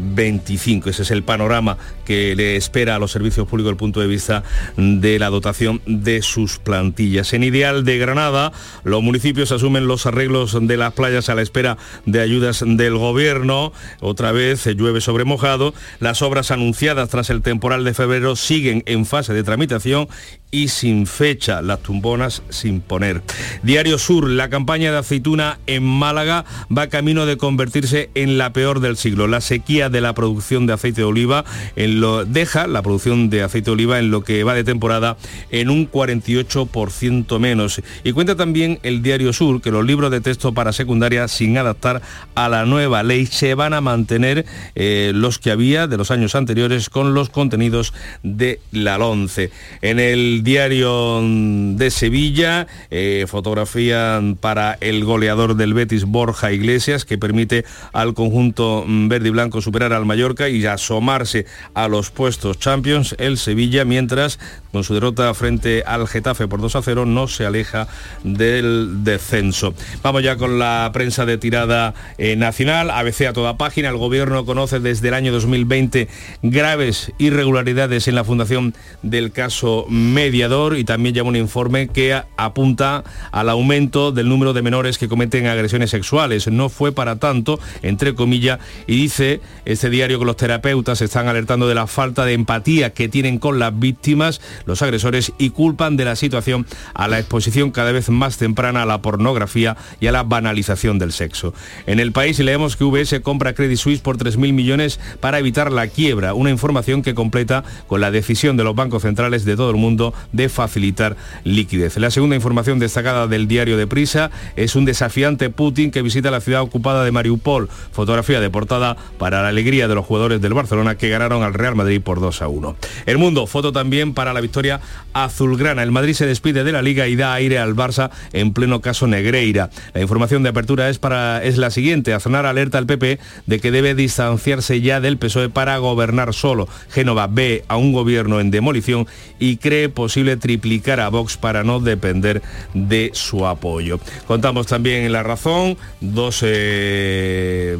2025. Ese es el panorama que le espera a los servicios públicos desde el punto de vista de la dotación de sus plantillas. En Ideal de Granada, los municipios asumen los arreglos de las playas a la espera de ayudas del gobierno. Otra vez llueve sobre mojado. Las obras anunciadas tras el temporal de febrero siguen en fase de tramitación y sin fecha, las tumbonas sin poner. Diario Sur, la campaña de aceituna en Málaga va camino de convertirse en la peor del siglo. La sequía de la producción de aceite de oliva en lo, deja la producción de aceite de oliva en lo que va de temporada en un 48% menos. Y cuenta también el Diario Sur que los libros de texto para secundaria sin adaptar a la nueva ley se van a mantener eh, los que había de los años anteriores con los contenidos de la 11. En el Diario de Sevilla, eh, fotografía para el goleador del Betis, Borja Iglesias, que permite al conjunto mm, verde y blanco superar al Mallorca y asomarse a los puestos Champions el Sevilla, mientras con su derrota frente al Getafe por 2 a 0 no se aleja del descenso. Vamos ya con la prensa de tirada eh, nacional, ABC a toda página, el gobierno conoce desde el año 2020 graves irregularidades en la fundación del caso mediador y también llama un informe que apunta al aumento del número de menores que cometen agresiones sexuales. No fue para tanto, entre comillas, y dice este diario que los terapeutas están alertando de la falta de empatía que tienen con las víctimas, los agresores, y culpan de la situación a la exposición cada vez más temprana a la pornografía y a la banalización del sexo. En el país leemos que VS compra Credit Suisse por 3.000 millones para evitar la quiebra, una información que completa con la decisión de los bancos centrales de todo el mundo de facilitar liquidez. La segunda información destacada del diario de Prisa es un desafiante Putin que visita la ciudad ocupada de Mariupol. Fotografía de portada para la alegría de los jugadores del Barcelona que ganaron al Real Madrid por 2 a 1. El mundo, foto también para la victoria azulgrana. El Madrid se despide de la liga y da aire al Barça en pleno caso Negreira. La información de apertura es, para, es la siguiente. Aznar alerta al PP de que debe distanciarse ya del PSOE para gobernar solo. Génova ve a un gobierno en demolición y cree posible triplicar a Vox para no depender de su apoyo. Contamos también en La Razón dos eh,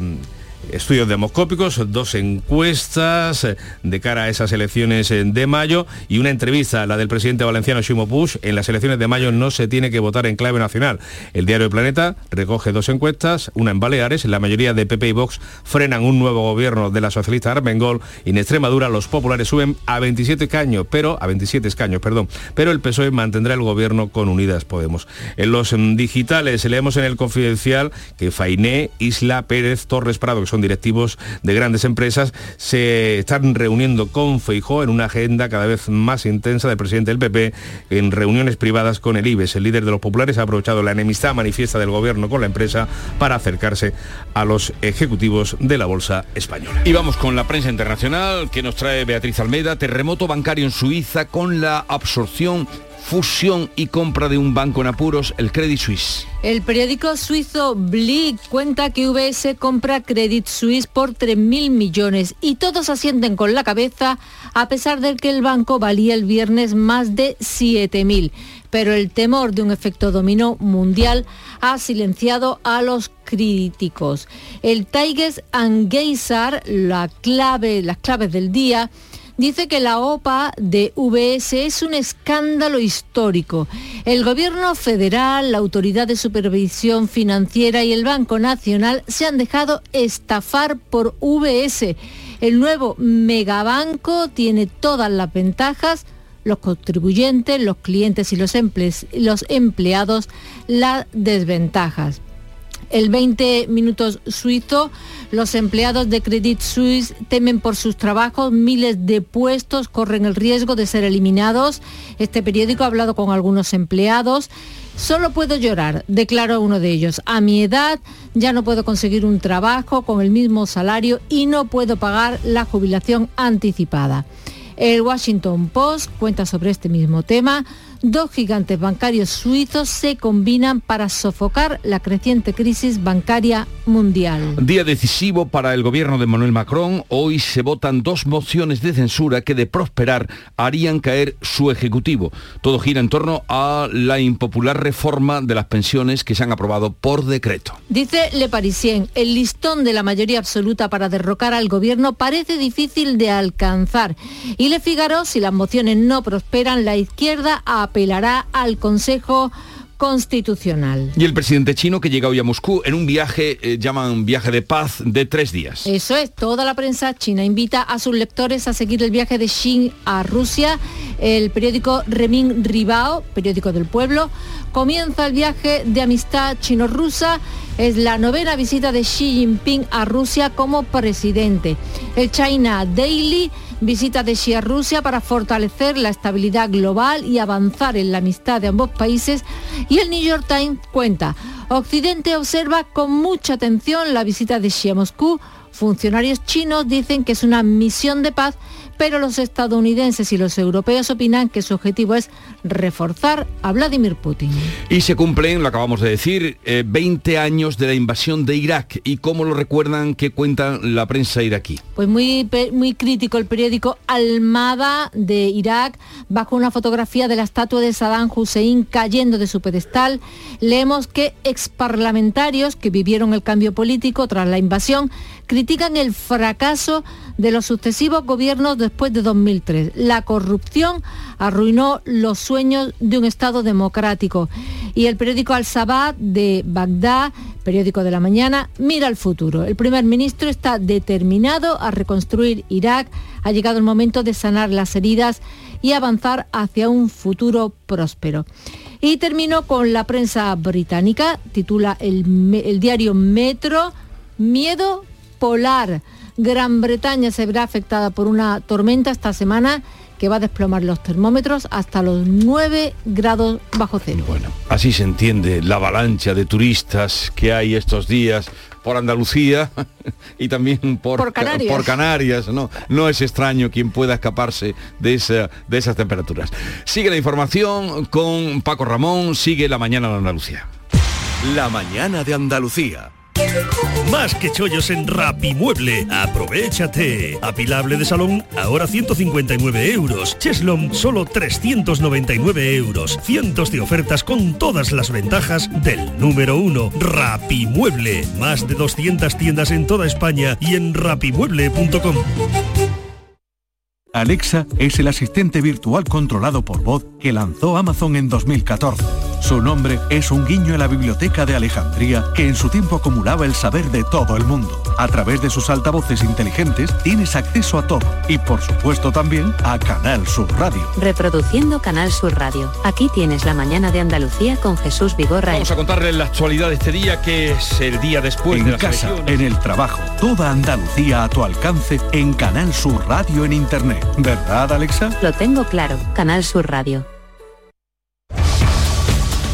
estudios demoscópicos, dos encuestas eh, de cara a esas elecciones eh, de mayo y una entrevista, la del presidente valenciano Ximo Puig. En las elecciones de mayo no se tiene que votar en clave nacional. El diario El Planeta recoge dos encuestas, una en Baleares, la mayoría de PP y Vox frenan un nuevo gobierno de la socialista Armengol y en Extremadura los populares suben a 27 escaños, pero a 27 escaños, perdón, pero el PSOE mantendrá el gobierno con Unidas Podemos. En los mm, digitales leemos en el confidencial que Fainé, Isla, Pérez, Torres Prado, son directivos de grandes empresas, se están reuniendo con Feijó en una agenda cada vez más intensa del presidente del PP en reuniones privadas con el IBES. El líder de los populares ha aprovechado la enemistad manifiesta del gobierno con la empresa para acercarse a los ejecutivos de la bolsa española. Y vamos con la prensa internacional que nos trae Beatriz Almeida, terremoto bancario en Suiza con la absorción fusión y compra de un banco en apuros, el Credit Suisse. El periódico suizo Blick cuenta que UBS compra Credit Suisse por 3.000 millones y todos asienten con la cabeza a pesar de que el banco valía el viernes más de 7.000. Pero el temor de un efecto dominó mundial ha silenciado a los críticos. El Tigers and Geisar, la clave, las claves del día, dice que la OPA de VS es un escándalo histórico. El gobierno federal, la Autoridad de Supervisión Financiera y el Banco Nacional se han dejado estafar por VS. El nuevo megabanco tiene todas las ventajas los contribuyentes, los clientes y los, empleados las desventajas el 20 minutos suizo. Los empleados de Credit Suisse temen por sus trabajos, miles de puestos corren el riesgo de ser eliminados. Este periódico ha hablado con algunos empleados. Solo puedo llorar, declaró uno de ellos. A mi edad ya no puedo conseguir un trabajo con el mismo salario y no puedo pagar la jubilación anticipada. El Washington Post cuenta sobre este mismo tema dos gigantes bancarios suizos se combinan para sofocar la creciente crisis bancaria mundial. Día decisivo para el gobierno de Manuel Macron. Hoy se votan dos mociones de censura que de prosperar harían caer su ejecutivo. Todo gira en torno a la impopular reforma de las pensiones que se han aprobado por decreto. Dice Le Parisien, el listón de la mayoría absoluta para derrocar al gobierno parece difícil de alcanzar. Y Le Figaro, si las mociones no prosperan, la izquierda ha apelará al Consejo Constitucional. Y el presidente chino que llega hoy a Moscú en un viaje, eh, llaman viaje de paz, de tres días. Eso es, toda la prensa china invita a sus lectores a seguir el viaje de Xi a Rusia. El periódico Remin Ribao, periódico del pueblo, comienza el viaje de amistad chino-rusa. Es la novena visita de Xi Jinping a Rusia como presidente. El China Daily visita de Xi a Rusia para fortalecer la estabilidad global y avanzar en la amistad de ambos países. Y el New York Times cuenta, Occidente observa con mucha atención la visita de Xi a Moscú. Funcionarios chinos dicen que es una misión de paz pero los estadounidenses y los europeos opinan que su objetivo es reforzar a Vladimir Putin. Y se cumplen, lo acabamos de decir, 20 eh, años de la invasión de Irak. ¿Y cómo lo recuerdan que cuenta la prensa iraquí? Pues muy, muy crítico el periódico Almada de Irak, bajo una fotografía de la estatua de Saddam Hussein cayendo de su pedestal. Leemos que exparlamentarios que vivieron el cambio político tras la invasión critican el fracaso de los sucesivos gobiernos después de 2003. La corrupción arruinó los sueños de un Estado democrático. Y el periódico Al-Sabah de Bagdad, periódico de la mañana, mira al futuro. El primer ministro está determinado a reconstruir Irak. Ha llegado el momento de sanar las heridas y avanzar hacia un futuro próspero. Y termino con la prensa británica, titula el diario Metro, Miedo Polar. Gran Bretaña se verá afectada por una tormenta esta semana que va a desplomar los termómetros hasta los 9 grados bajo cero. Bueno, así se entiende la avalancha de turistas que hay estos días por Andalucía y también por, Canarias. ¿no? no es extraño quien pueda escaparse de, esa, de esas temperaturas. Sigue la información con Paco Ramón, sigue la mañana de Andalucía. La mañana de Andalucía. Más que chollos en Rapimueble. Aprovechate. Apilable de salón, ahora 159 euros. Cheslom, solo 399 euros. Cientos de ofertas con todas las ventajas del número uno. Rapimueble. Más de 200 tiendas en toda España y en rapimueble.com. Alexa es el asistente virtual controlado por voz que lanzó Amazon en 2014. Su nombre es un guiño a la biblioteca de Alejandría que en su tiempo acumulaba el saber de todo el mundo. A través de sus altavoces inteligentes tienes acceso a todo y por supuesto también a Canal Sur Radio. Reproduciendo Canal Sur Radio. Aquí tienes la mañana de Andalucía con Jesús Vigorra. Vamos a contarles la actualidad de este día que es el día después en de la casa, en el trabajo, toda Andalucía a tu alcance en Canal Sur Radio en internet. ¿Verdad, Alexa? Lo tengo claro. Canal Sur Radio.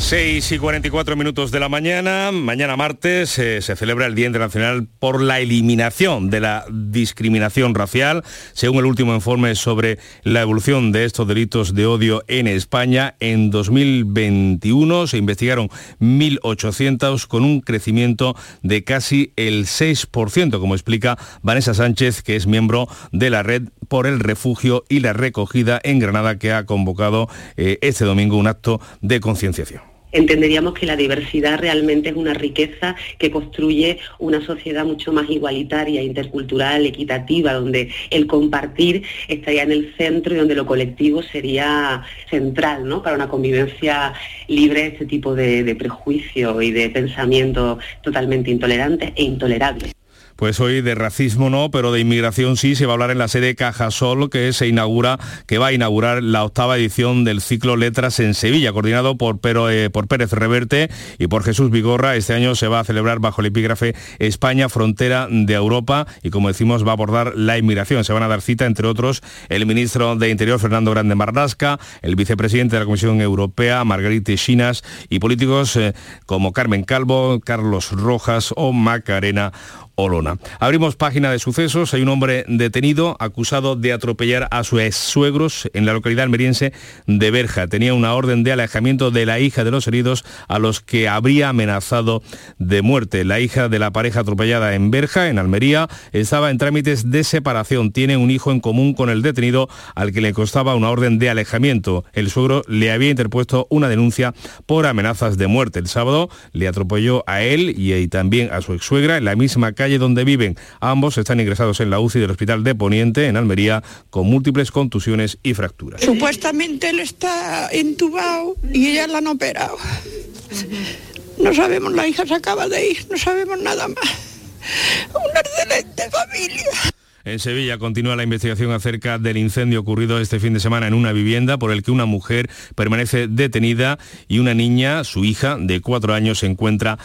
6 y 44 minutos de la mañana, mañana martes eh, se celebra el Día Internacional por la Eliminación de la Discriminación Racial. Según el último informe sobre la evolución de estos delitos de odio en España, en 2021 se investigaron 1.800 con un crecimiento de casi el 6%, como explica Vanessa Sánchez, que es miembro de la Red por el Refugio y la Recogida en Granada, que ha convocado eh, este domingo un acto de concienciación entenderíamos que la diversidad realmente es una riqueza que construye una sociedad mucho más igualitaria, intercultural, equitativa, donde el compartir estaría en el centro y donde lo colectivo sería central ¿no? para una convivencia libre de este tipo de, de prejuicios y de pensamientos totalmente intolerantes e intolerables. Pues hoy de racismo no, pero de inmigración sí se va a hablar en la sede Cajasol que se inaugura, que va a inaugurar la octava edición del ciclo Letras en Sevilla, coordinado por, eh, por Pérez Reverte y por Jesús Vigorra. Este año se va a celebrar bajo el epígrafe España, frontera de Europa, y como decimos va a abordar la inmigración. Se van a dar cita, entre otros, el ministro de Interior Fernando Grande Marlasca, el vicepresidente de la Comisión Europea Margarita Chinas y políticos eh, como Carmen Calvo, Carlos Rojas o Macarena Olona. Abrimos página de sucesos. Hay un hombre detenido acusado de atropellar a sus ex suegros en la localidad almeriense de Berja. Tenía una orden de alejamiento de la hija de los heridos a los que habría amenazado de muerte. La hija de la pareja atropellada en Berja, en Almería, estaba en trámites de separación. Tiene un hijo en común con el detenido al que le costaba una orden de alejamiento. El suegro le había interpuesto una denuncia por amenazas de muerte. El sábado le atropelló a él y también a su ex suegra en la misma calle donde viven. Ambos están ingresados en la UCI del Hospital de Poniente, en Almería, con múltiples contusiones y fracturas. Supuestamente él está intubado y ella la han operado. No sabemos, la hija se acaba de ir, no sabemos nada más. Una excelente familia. En Sevilla continúa la investigación acerca del incendio ocurrido este fin de semana en una vivienda por el que una mujer permanece detenida y una niña, su hija, de cuatro años, se encuentra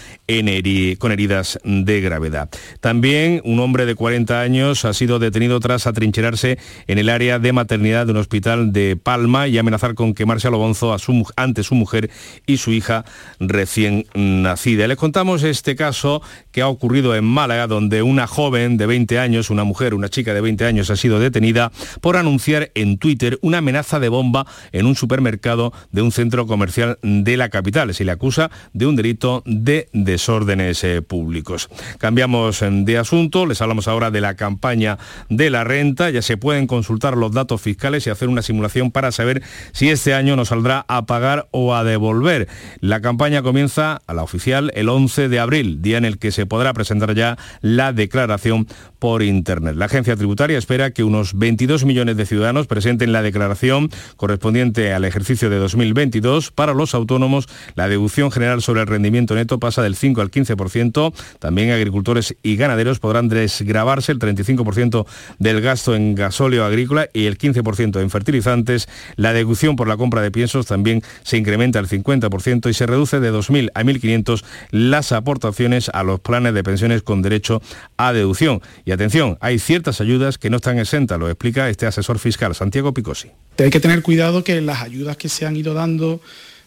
con heridas de gravedad. También un hombre de 40 años ha sido detenido tras atrincherarse en el área de maternidad de un hospital de Palma y amenazar con quemarse a lo bonzo ante su mujer y su hija recién nacida. Les contamos este caso que ha ocurrido en Málaga, donde una joven de 20 años, una mujer, una chica de 20 años ha sido detenida por anunciar en Twitter una amenaza de bomba en un supermercado de un centro comercial de la capital. Se le acusa de un delito de desórdenes eh, públicos. Cambiamos eh, de asunto, les hablamos ahora de la campaña de la renta. Ya se pueden consultar los datos fiscales y hacer una simulación para saber si este año nos saldrá a pagar o a devolver. La campaña comienza a la oficial el 11 de abril, día en el que se podrá presentar ya la declaración por Internet. La agencia tributaria espera que unos 22 millones de ciudadanos presenten la declaración correspondiente al ejercicio de 2022. Para los autónomos, la deducción general sobre el rendimiento neto pasa del 5 al 15%. También agricultores y ganaderos podrán desgravarse el 35% del gasto en gasóleo agrícola y el 15% en fertilizantes. La deducción por la compra de piensos también se incrementa al 50% y se reduce de 2.000 a 1.500 las aportaciones a los planes de pensiones con derecho a deducción. Y atención, hay ciertas ayudas que no están exentas, lo explica este asesor fiscal, Santiago Picosi. Hay que tener cuidado que las ayudas que se han ido dando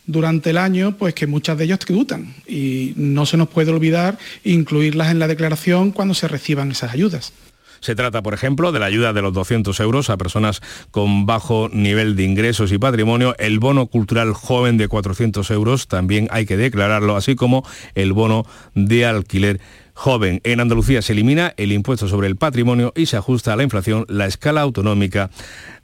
durante el año, pues que muchas de ellas tributan y no se nos puede olvidar incluirlas en la declaración cuando se reciban esas ayudas. Se trata, por ejemplo, de la ayuda de los 200 euros a personas con bajo nivel de ingresos y patrimonio, el bono cultural joven de 400 euros, también hay que declararlo, así como el bono de alquiler joven. En Andalucía se elimina el impuesto sobre el patrimonio y se ajusta a la inflación la escala autonómica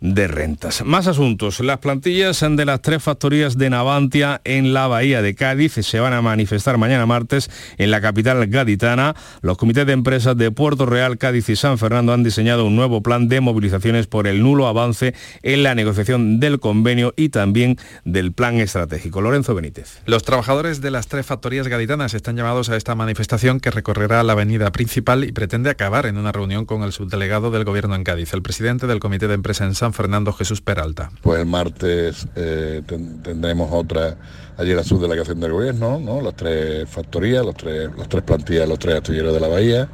de rentas. Más asuntos. Las plantillas de las tres factorías de Navantia en la Bahía de Cádiz se van a manifestar mañana martes en la capital gaditana. Los comités de empresas de Puerto Real, Cádiz y San Fernando han diseñado un nuevo plan de movilizaciones por el nulo avance en la negociación del convenio y también del plan estratégico. Lorenzo Benítez. Los trabajadores de las tres factorías gaditanas están llamados a esta manifestación que recorrerá la avenida principal y pretende acabar en una reunión con el subdelegado del gobierno en Cádiz, el presidente del comité de empresa en San Fernando Jesús Peralta. Pues el martes eh, tendremos otra, allí la subdelegación del gobierno, ¿no? las tres factorías, los tres, los tres plantillas, los tres astilleros de la bahía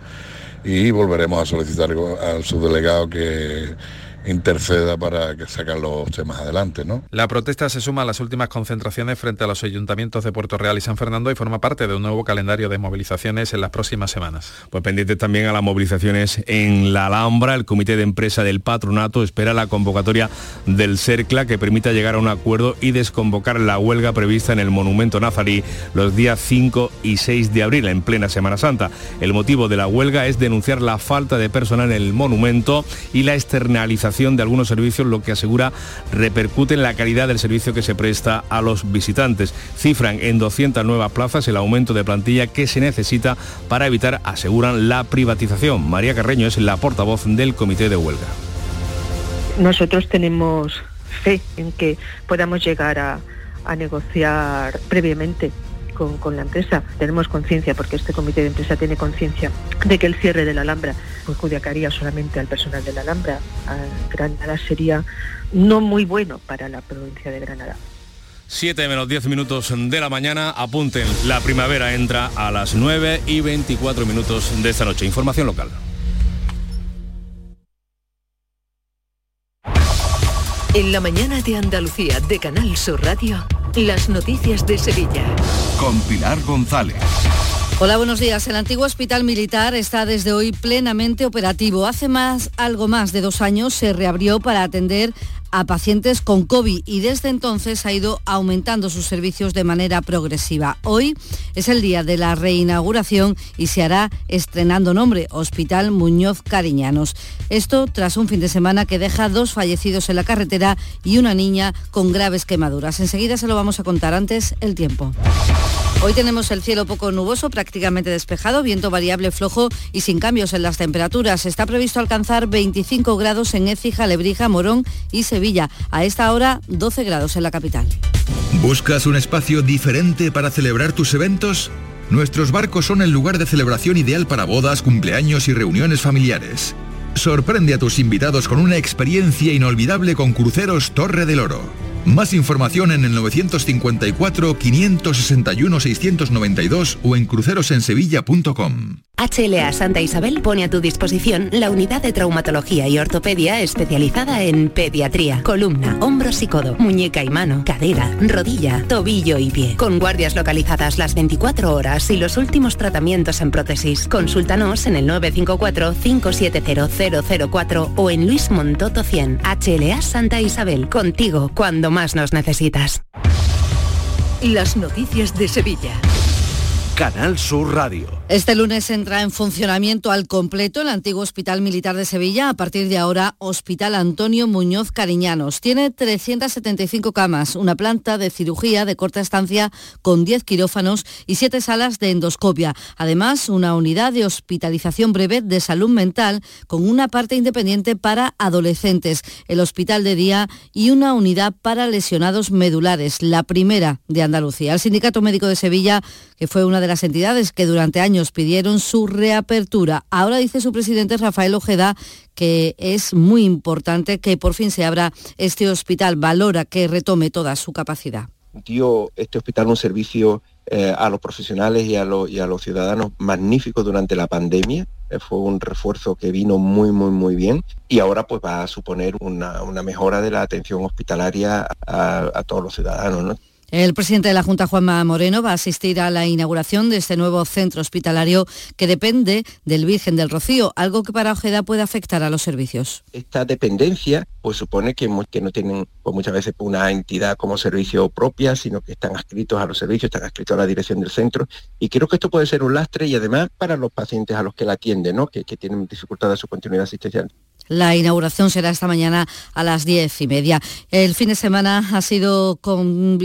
y volveremos a solicitar al subdelegado que interceda para que sacan los temas adelante, ¿no? La protesta se suma a las últimas concentraciones frente a los ayuntamientos de Puerto Real y San Fernando y forma parte de un nuevo calendario de movilizaciones en las próximas semanas. Pues pendientes también a las movilizaciones en la Alhambra, el comité de empresa del patronato espera la convocatoria del CERCLA que permita llegar a un acuerdo y desconvocar la huelga prevista en el Monumento Nazarí los días 5 y 6 de abril, en plena Semana Santa. El motivo de la huelga es denunciar la falta de personal en el monumento y la externalización de algunos servicios, lo que asegura repercute en la calidad del servicio que se presta a los visitantes. Cifran en 200 nuevas plazas el aumento de plantilla que se necesita para evitar, aseguran, la privatización. María Carreño es la portavoz del comité de huelga. Nosotros tenemos fe en que podamos llegar a, negociar previamente con, la empresa. Tenemos conciencia, porque este comité de empresa tiene conciencia, de que el cierre de la Alhambra perjudicaría solamente al personal de la Alhambra. A Granada sería no muy bueno para la provincia de Granada. 7 menos 10 minutos de la mañana, apunten, la primavera entra a las 9 y 24 minutos de esta noche. Información local. En la mañana de Andalucía de Canal Sur Radio. Las noticias de Sevilla. Con Pilar González. Hola, buenos días. El antiguo hospital militar está desde hoy plenamente operativo. Hace más, algo más de dos años se reabrió para atender a pacientes con COVID y desde entonces ha ido aumentando sus servicios de manera progresiva. Hoy es el día de la reinauguración y se hará estrenando nombre, Hospital Muñoz Cariñanos. Esto tras un fin de semana que deja dos fallecidos en la carretera y una niña con graves quemaduras. Enseguida se lo vamos a contar antes el tiempo. Hoy tenemos el cielo poco nuboso, prácticamente despejado, viento variable flojo y sin cambios en las temperaturas. Está previsto alcanzar 25 grados en Écija, Lebrija, Morón y Sevilla. A esta hora 12 grados en la capital. ¿Buscas un espacio diferente para celebrar tus eventos? Nuestros barcos son el lugar de celebración ideal para bodas, cumpleaños y reuniones familiares. Sorprende a tus invitados con una experiencia inolvidable con Cruceros Torre del Oro. Más información en el 954-561-692 o en crucerosensevilla.com. HLA Santa Isabel pone a tu disposición la unidad de traumatología y ortopedia especializada en pediatría, columna, hombros y codo, muñeca y mano, cadera, rodilla, tobillo y pie. Con guardias localizadas las 24 horas y los últimos tratamientos en prótesis. Consúltanos en el 954-570004 o en Luis Montoto 100. HLA Santa Isabel, contigo cuando más nos necesitas. Las noticias de Sevilla. Canal Sur Radio. Este lunes entra en funcionamiento al completo el antiguo Hospital Militar de Sevilla, a partir de ahora Hospital Antonio Muñoz Cariñanos. Tiene 375 camas, una planta de cirugía de corta estancia con 10 quirófanos y 7 salas de endoscopia. Además, una unidad de hospitalización breve de salud mental con una parte independiente para adolescentes, el hospital de día y una unidad para lesionados medulares, la primera de Andalucía. El Sindicato Médico de Sevilla, que fue una de las entidades que durante años pidieron su reapertura. Ahora dice su presidente Rafael Ojeda que es muy importante que por fin se abra este hospital, valora que retome toda su capacidad. Dio este hospital un servicio eh, a los profesionales y a, y a, los ciudadanos magnífico durante la pandemia. Eh, fue un refuerzo que vino muy, muy, muy bien y ahora pues va a suponer una, mejora de la atención hospitalaria a, todos los ciudadanos. ¿no? El presidente de la Junta, Juanma Moreno, va a asistir a la inauguración de este nuevo centro hospitalario que depende del Virgen del Rocío, algo que para Ojeda puede afectar a los servicios. Esta dependencia pues supone que, no tienen pues, muchas veces una entidad como servicio propia, sino que están adscritos a los servicios, están adscritos a la dirección del centro y creo que esto puede ser un lastre y además para los pacientes a los que la atienden, ¿no? que, que tienen dificultades de su continuidad asistencial. La inauguración será esta mañana a las diez y media. El fin de semana ha sido con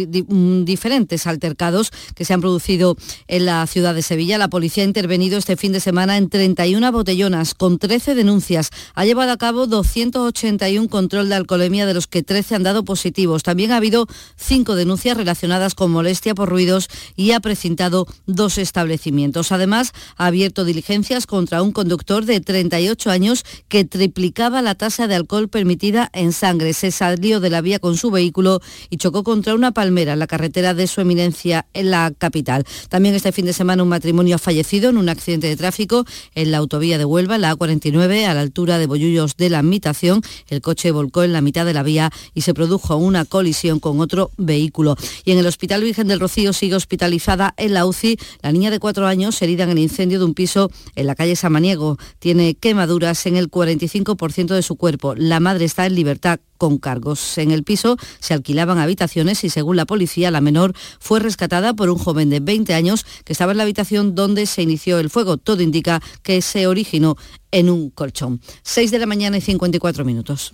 diferentes altercados que se han producido en la ciudad de Sevilla. La policía ha intervenido este fin de semana en 31 botellonas con 13 denuncias. Ha llevado a cabo 281 control de alcoholemia, de los que 13 han dado positivos. También ha habido cinco denuncias relacionadas con molestia por ruidos y ha precintado dos establecimientos. Además, ha abierto diligencias contra un conductor de 38 años que triplicó duplicaba la tasa de alcohol permitida en sangre. Se salió de la vía con su vehículo y chocó contra una palmera en la carretera de su eminencia en la capital. También este fin de semana un matrimonio ha fallecido en un accidente de tráfico en la autovía de Huelva, la A49, a la altura de Bollullos de la Mitación. El coche volcó en la mitad de la vía y se produjo una colisión con otro vehículo. Y en el Hospital Virgen del Rocío sigue hospitalizada en la UCI la niña de cuatro años herida en el incendio de un piso en la calle Samaniego. Tiene quemaduras en el 45% de su cuerpo. La madre está en libertad con cargos. En el piso se alquilaban habitaciones y según la policía la menor fue rescatada por un joven de 20 años que estaba en la habitación donde se inició el fuego. Todo indica que se originó en un colchón. 6 de la mañana y 54 minutos.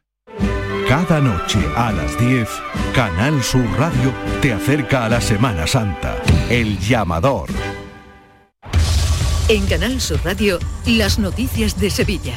Cada noche a las 10, Canal Sur Radio te acerca a la Semana Santa. El llamador. En Canal Sur Radio, las noticias de Sevilla.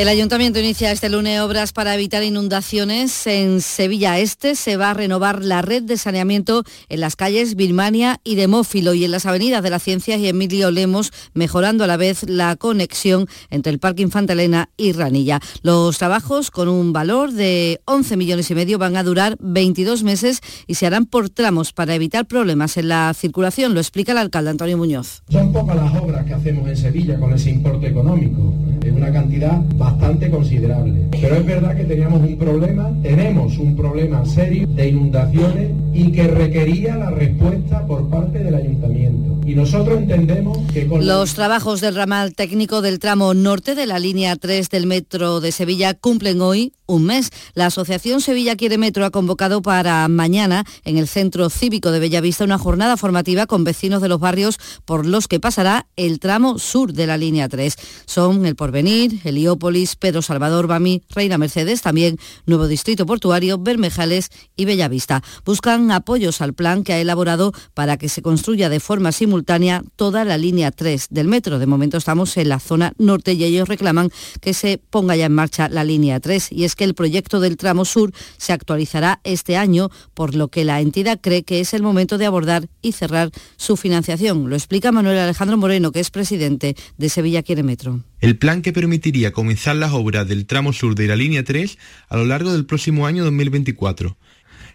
El ayuntamiento inicia este lunes obras para evitar inundaciones en Sevilla Este. Se va a renovar la red de saneamiento en las calles Birmania y Demófilo y en las avenidas de las Ciencias y Emilio Lemos, mejorando a la vez la conexión entre el Parque Infanta Elena y Ranilla. Los trabajos, con un valor de 11 millones y medio, van a durar 22 meses y se harán por tramos para evitar problemas en la circulación. Lo explica el alcalde Antonio Muñoz. Son pocas las obras que hacemos en Sevilla con ese importe económico. Es una cantidad bastante considerable. Pero es verdad que teníamos un problema, tenemos un problema serio de inundaciones y que requería la respuesta por parte del ayuntamiento. Y nosotros entendemos que con Los trabajos del ramal técnico del tramo norte de la línea 3 del metro de Sevilla cumplen hoy un mes. La Asociación Sevilla Quiere Metro ha convocado para mañana en el Centro Cívico de Bellavista una jornada formativa con vecinos de los barrios por los que pasará el tramo sur de la línea 3. Son El Porvenir, Heliópolis, Pedro Salvador, Bami, Reina Mercedes, también Nuevo Distrito Portuario, Bermejales y Bellavista. Buscan apoyos al plan que ha elaborado para que se construya de forma simultánea toda la línea 3 del metro. De momento estamos en la zona norte y ellos reclaman que se ponga ya en marcha la línea 3 y es que el proyecto del tramo sur se actualizará este año, por lo que la entidad cree que es el momento de abordar y cerrar su financiación. Lo explica Manuel Alejandro Moreno, que es presidente de Sevilla Quiere Metro. El plan que permitiría comenzar las obras del tramo sur de la línea 3 a lo largo del próximo año 2024.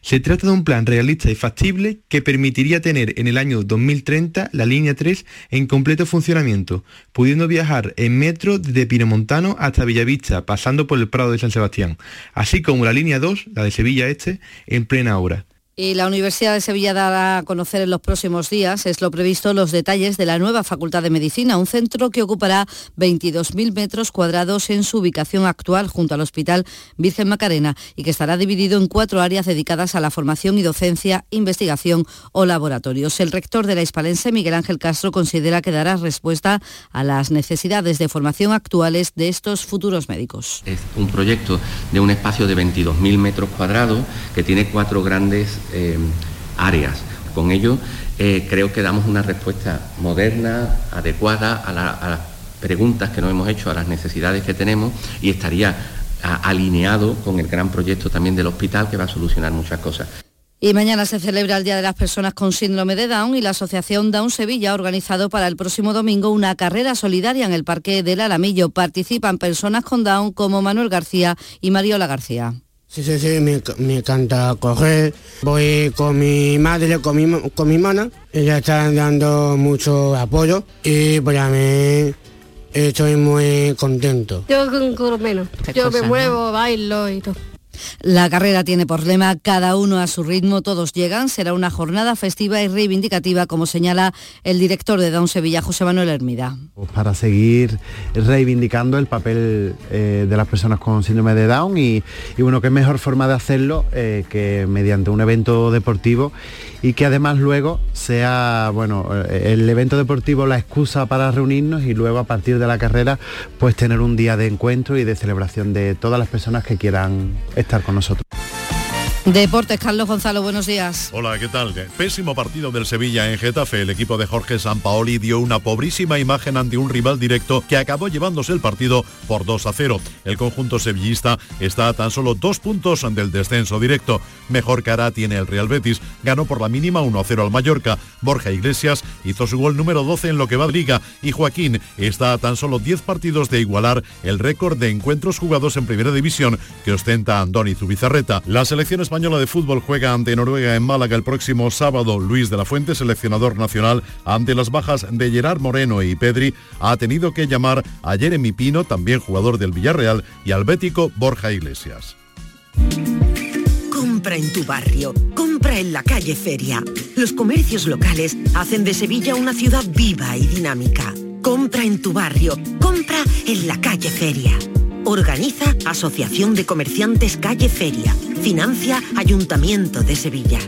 Se trata de un plan realista y factible que permitiría tener en el año 2030 la línea 3 en completo funcionamiento, pudiendo viajar en metro desde Pinomontano hasta Villavista, pasando por el Prado de San Sebastián, así como la línea 2, la de Sevilla Este, en plena obra. Y la Universidad de Sevilla dará a conocer en los próximos días, es lo previsto, los detalles de la nueva Facultad de Medicina, un centro que ocupará 22.000 metros cuadrados en su ubicación actual junto al Hospital Virgen Macarena y que estará dividido en cuatro áreas dedicadas a la formación y docencia, investigación o laboratorios. El rector de la Hispalense, Miguel Ángel Castro, considera que dará respuesta a las necesidades de formación actuales de estos futuros médicos. Es un proyecto de un espacio de 22.000 metros cuadrados que tiene cuatro grandes eh, áreas. Con ello eh, creo que damos una respuesta moderna, adecuada a, la- a las preguntas que nos hemos hecho, a las necesidades que tenemos y estaría alineado con el gran proyecto también del hospital que va a solucionar muchas cosas. Y mañana se celebra el Día de las Personas con Síndrome de Down y la Asociación Down Sevilla ha organizado para el próximo domingo una carrera solidaria en el Parque del Alamillo. Participan personas con Down como Manuel García y Mariola García. Sí, sí, sí, me, me encanta correr. Voy con mi madre, con mi, con mi hermana. Ella está dando mucho apoyo y para mí estoy muy contento. Yo corro menos. Yo me muevo, bailo y todo. La carrera tiene por lema cada uno a su ritmo, todos llegan. Será una jornada festiva y reivindicativa, como señala el director de Down Sevilla, José Manuel Hermida. Para seguir reivindicando el papel eh, de las personas con síndrome de Down y, bueno, qué mejor forma de hacerlo eh, que mediante un evento deportivo y que además luego sea, bueno, eh, el evento deportivo la excusa para reunirnos y luego a partir de la carrera pues tener un día de encuentro y de celebración de todas las personas que quieran estar con nosotros. Deportes, Carlos Gonzalo, buenos días. Hola, ¿qué tal? Pésimo partido del Sevilla en Getafe. El equipo de Jorge Sampaoli dio una pobrísima imagen ante un rival directo que acabó llevándose el partido por 2 a 0. El conjunto sevillista está a tan solo dos puntos del descenso directo. Mejor cara tiene el Real Betis. Ganó por la mínima 1 a 0 al Mallorca. Borja Iglesias hizo su gol número 12 en lo que va de liga y Joaquín está a tan solo 10 partidos de igualar el récord de encuentros jugados en primera división que ostenta Andoni Zubizarreta. La selección española de fútbol juega ante Noruega en Málaga el próximo sábado. Luis de la Fuente, seleccionador nacional, ante las bajas de Gerard Moreno y Pedri, ha tenido que llamar a Jeremy Pino, también jugador del Villarreal, y al bético Borja Iglesias. Compra en tu barrio, compra en la calle Feria. Los comercios locales hacen de Sevilla una ciudad viva y dinámica. Compra en tu barrio, compra en la calle Feria. Organiza Asociación de Comerciantes Calle Feria. Financia Ayuntamiento de Sevilla.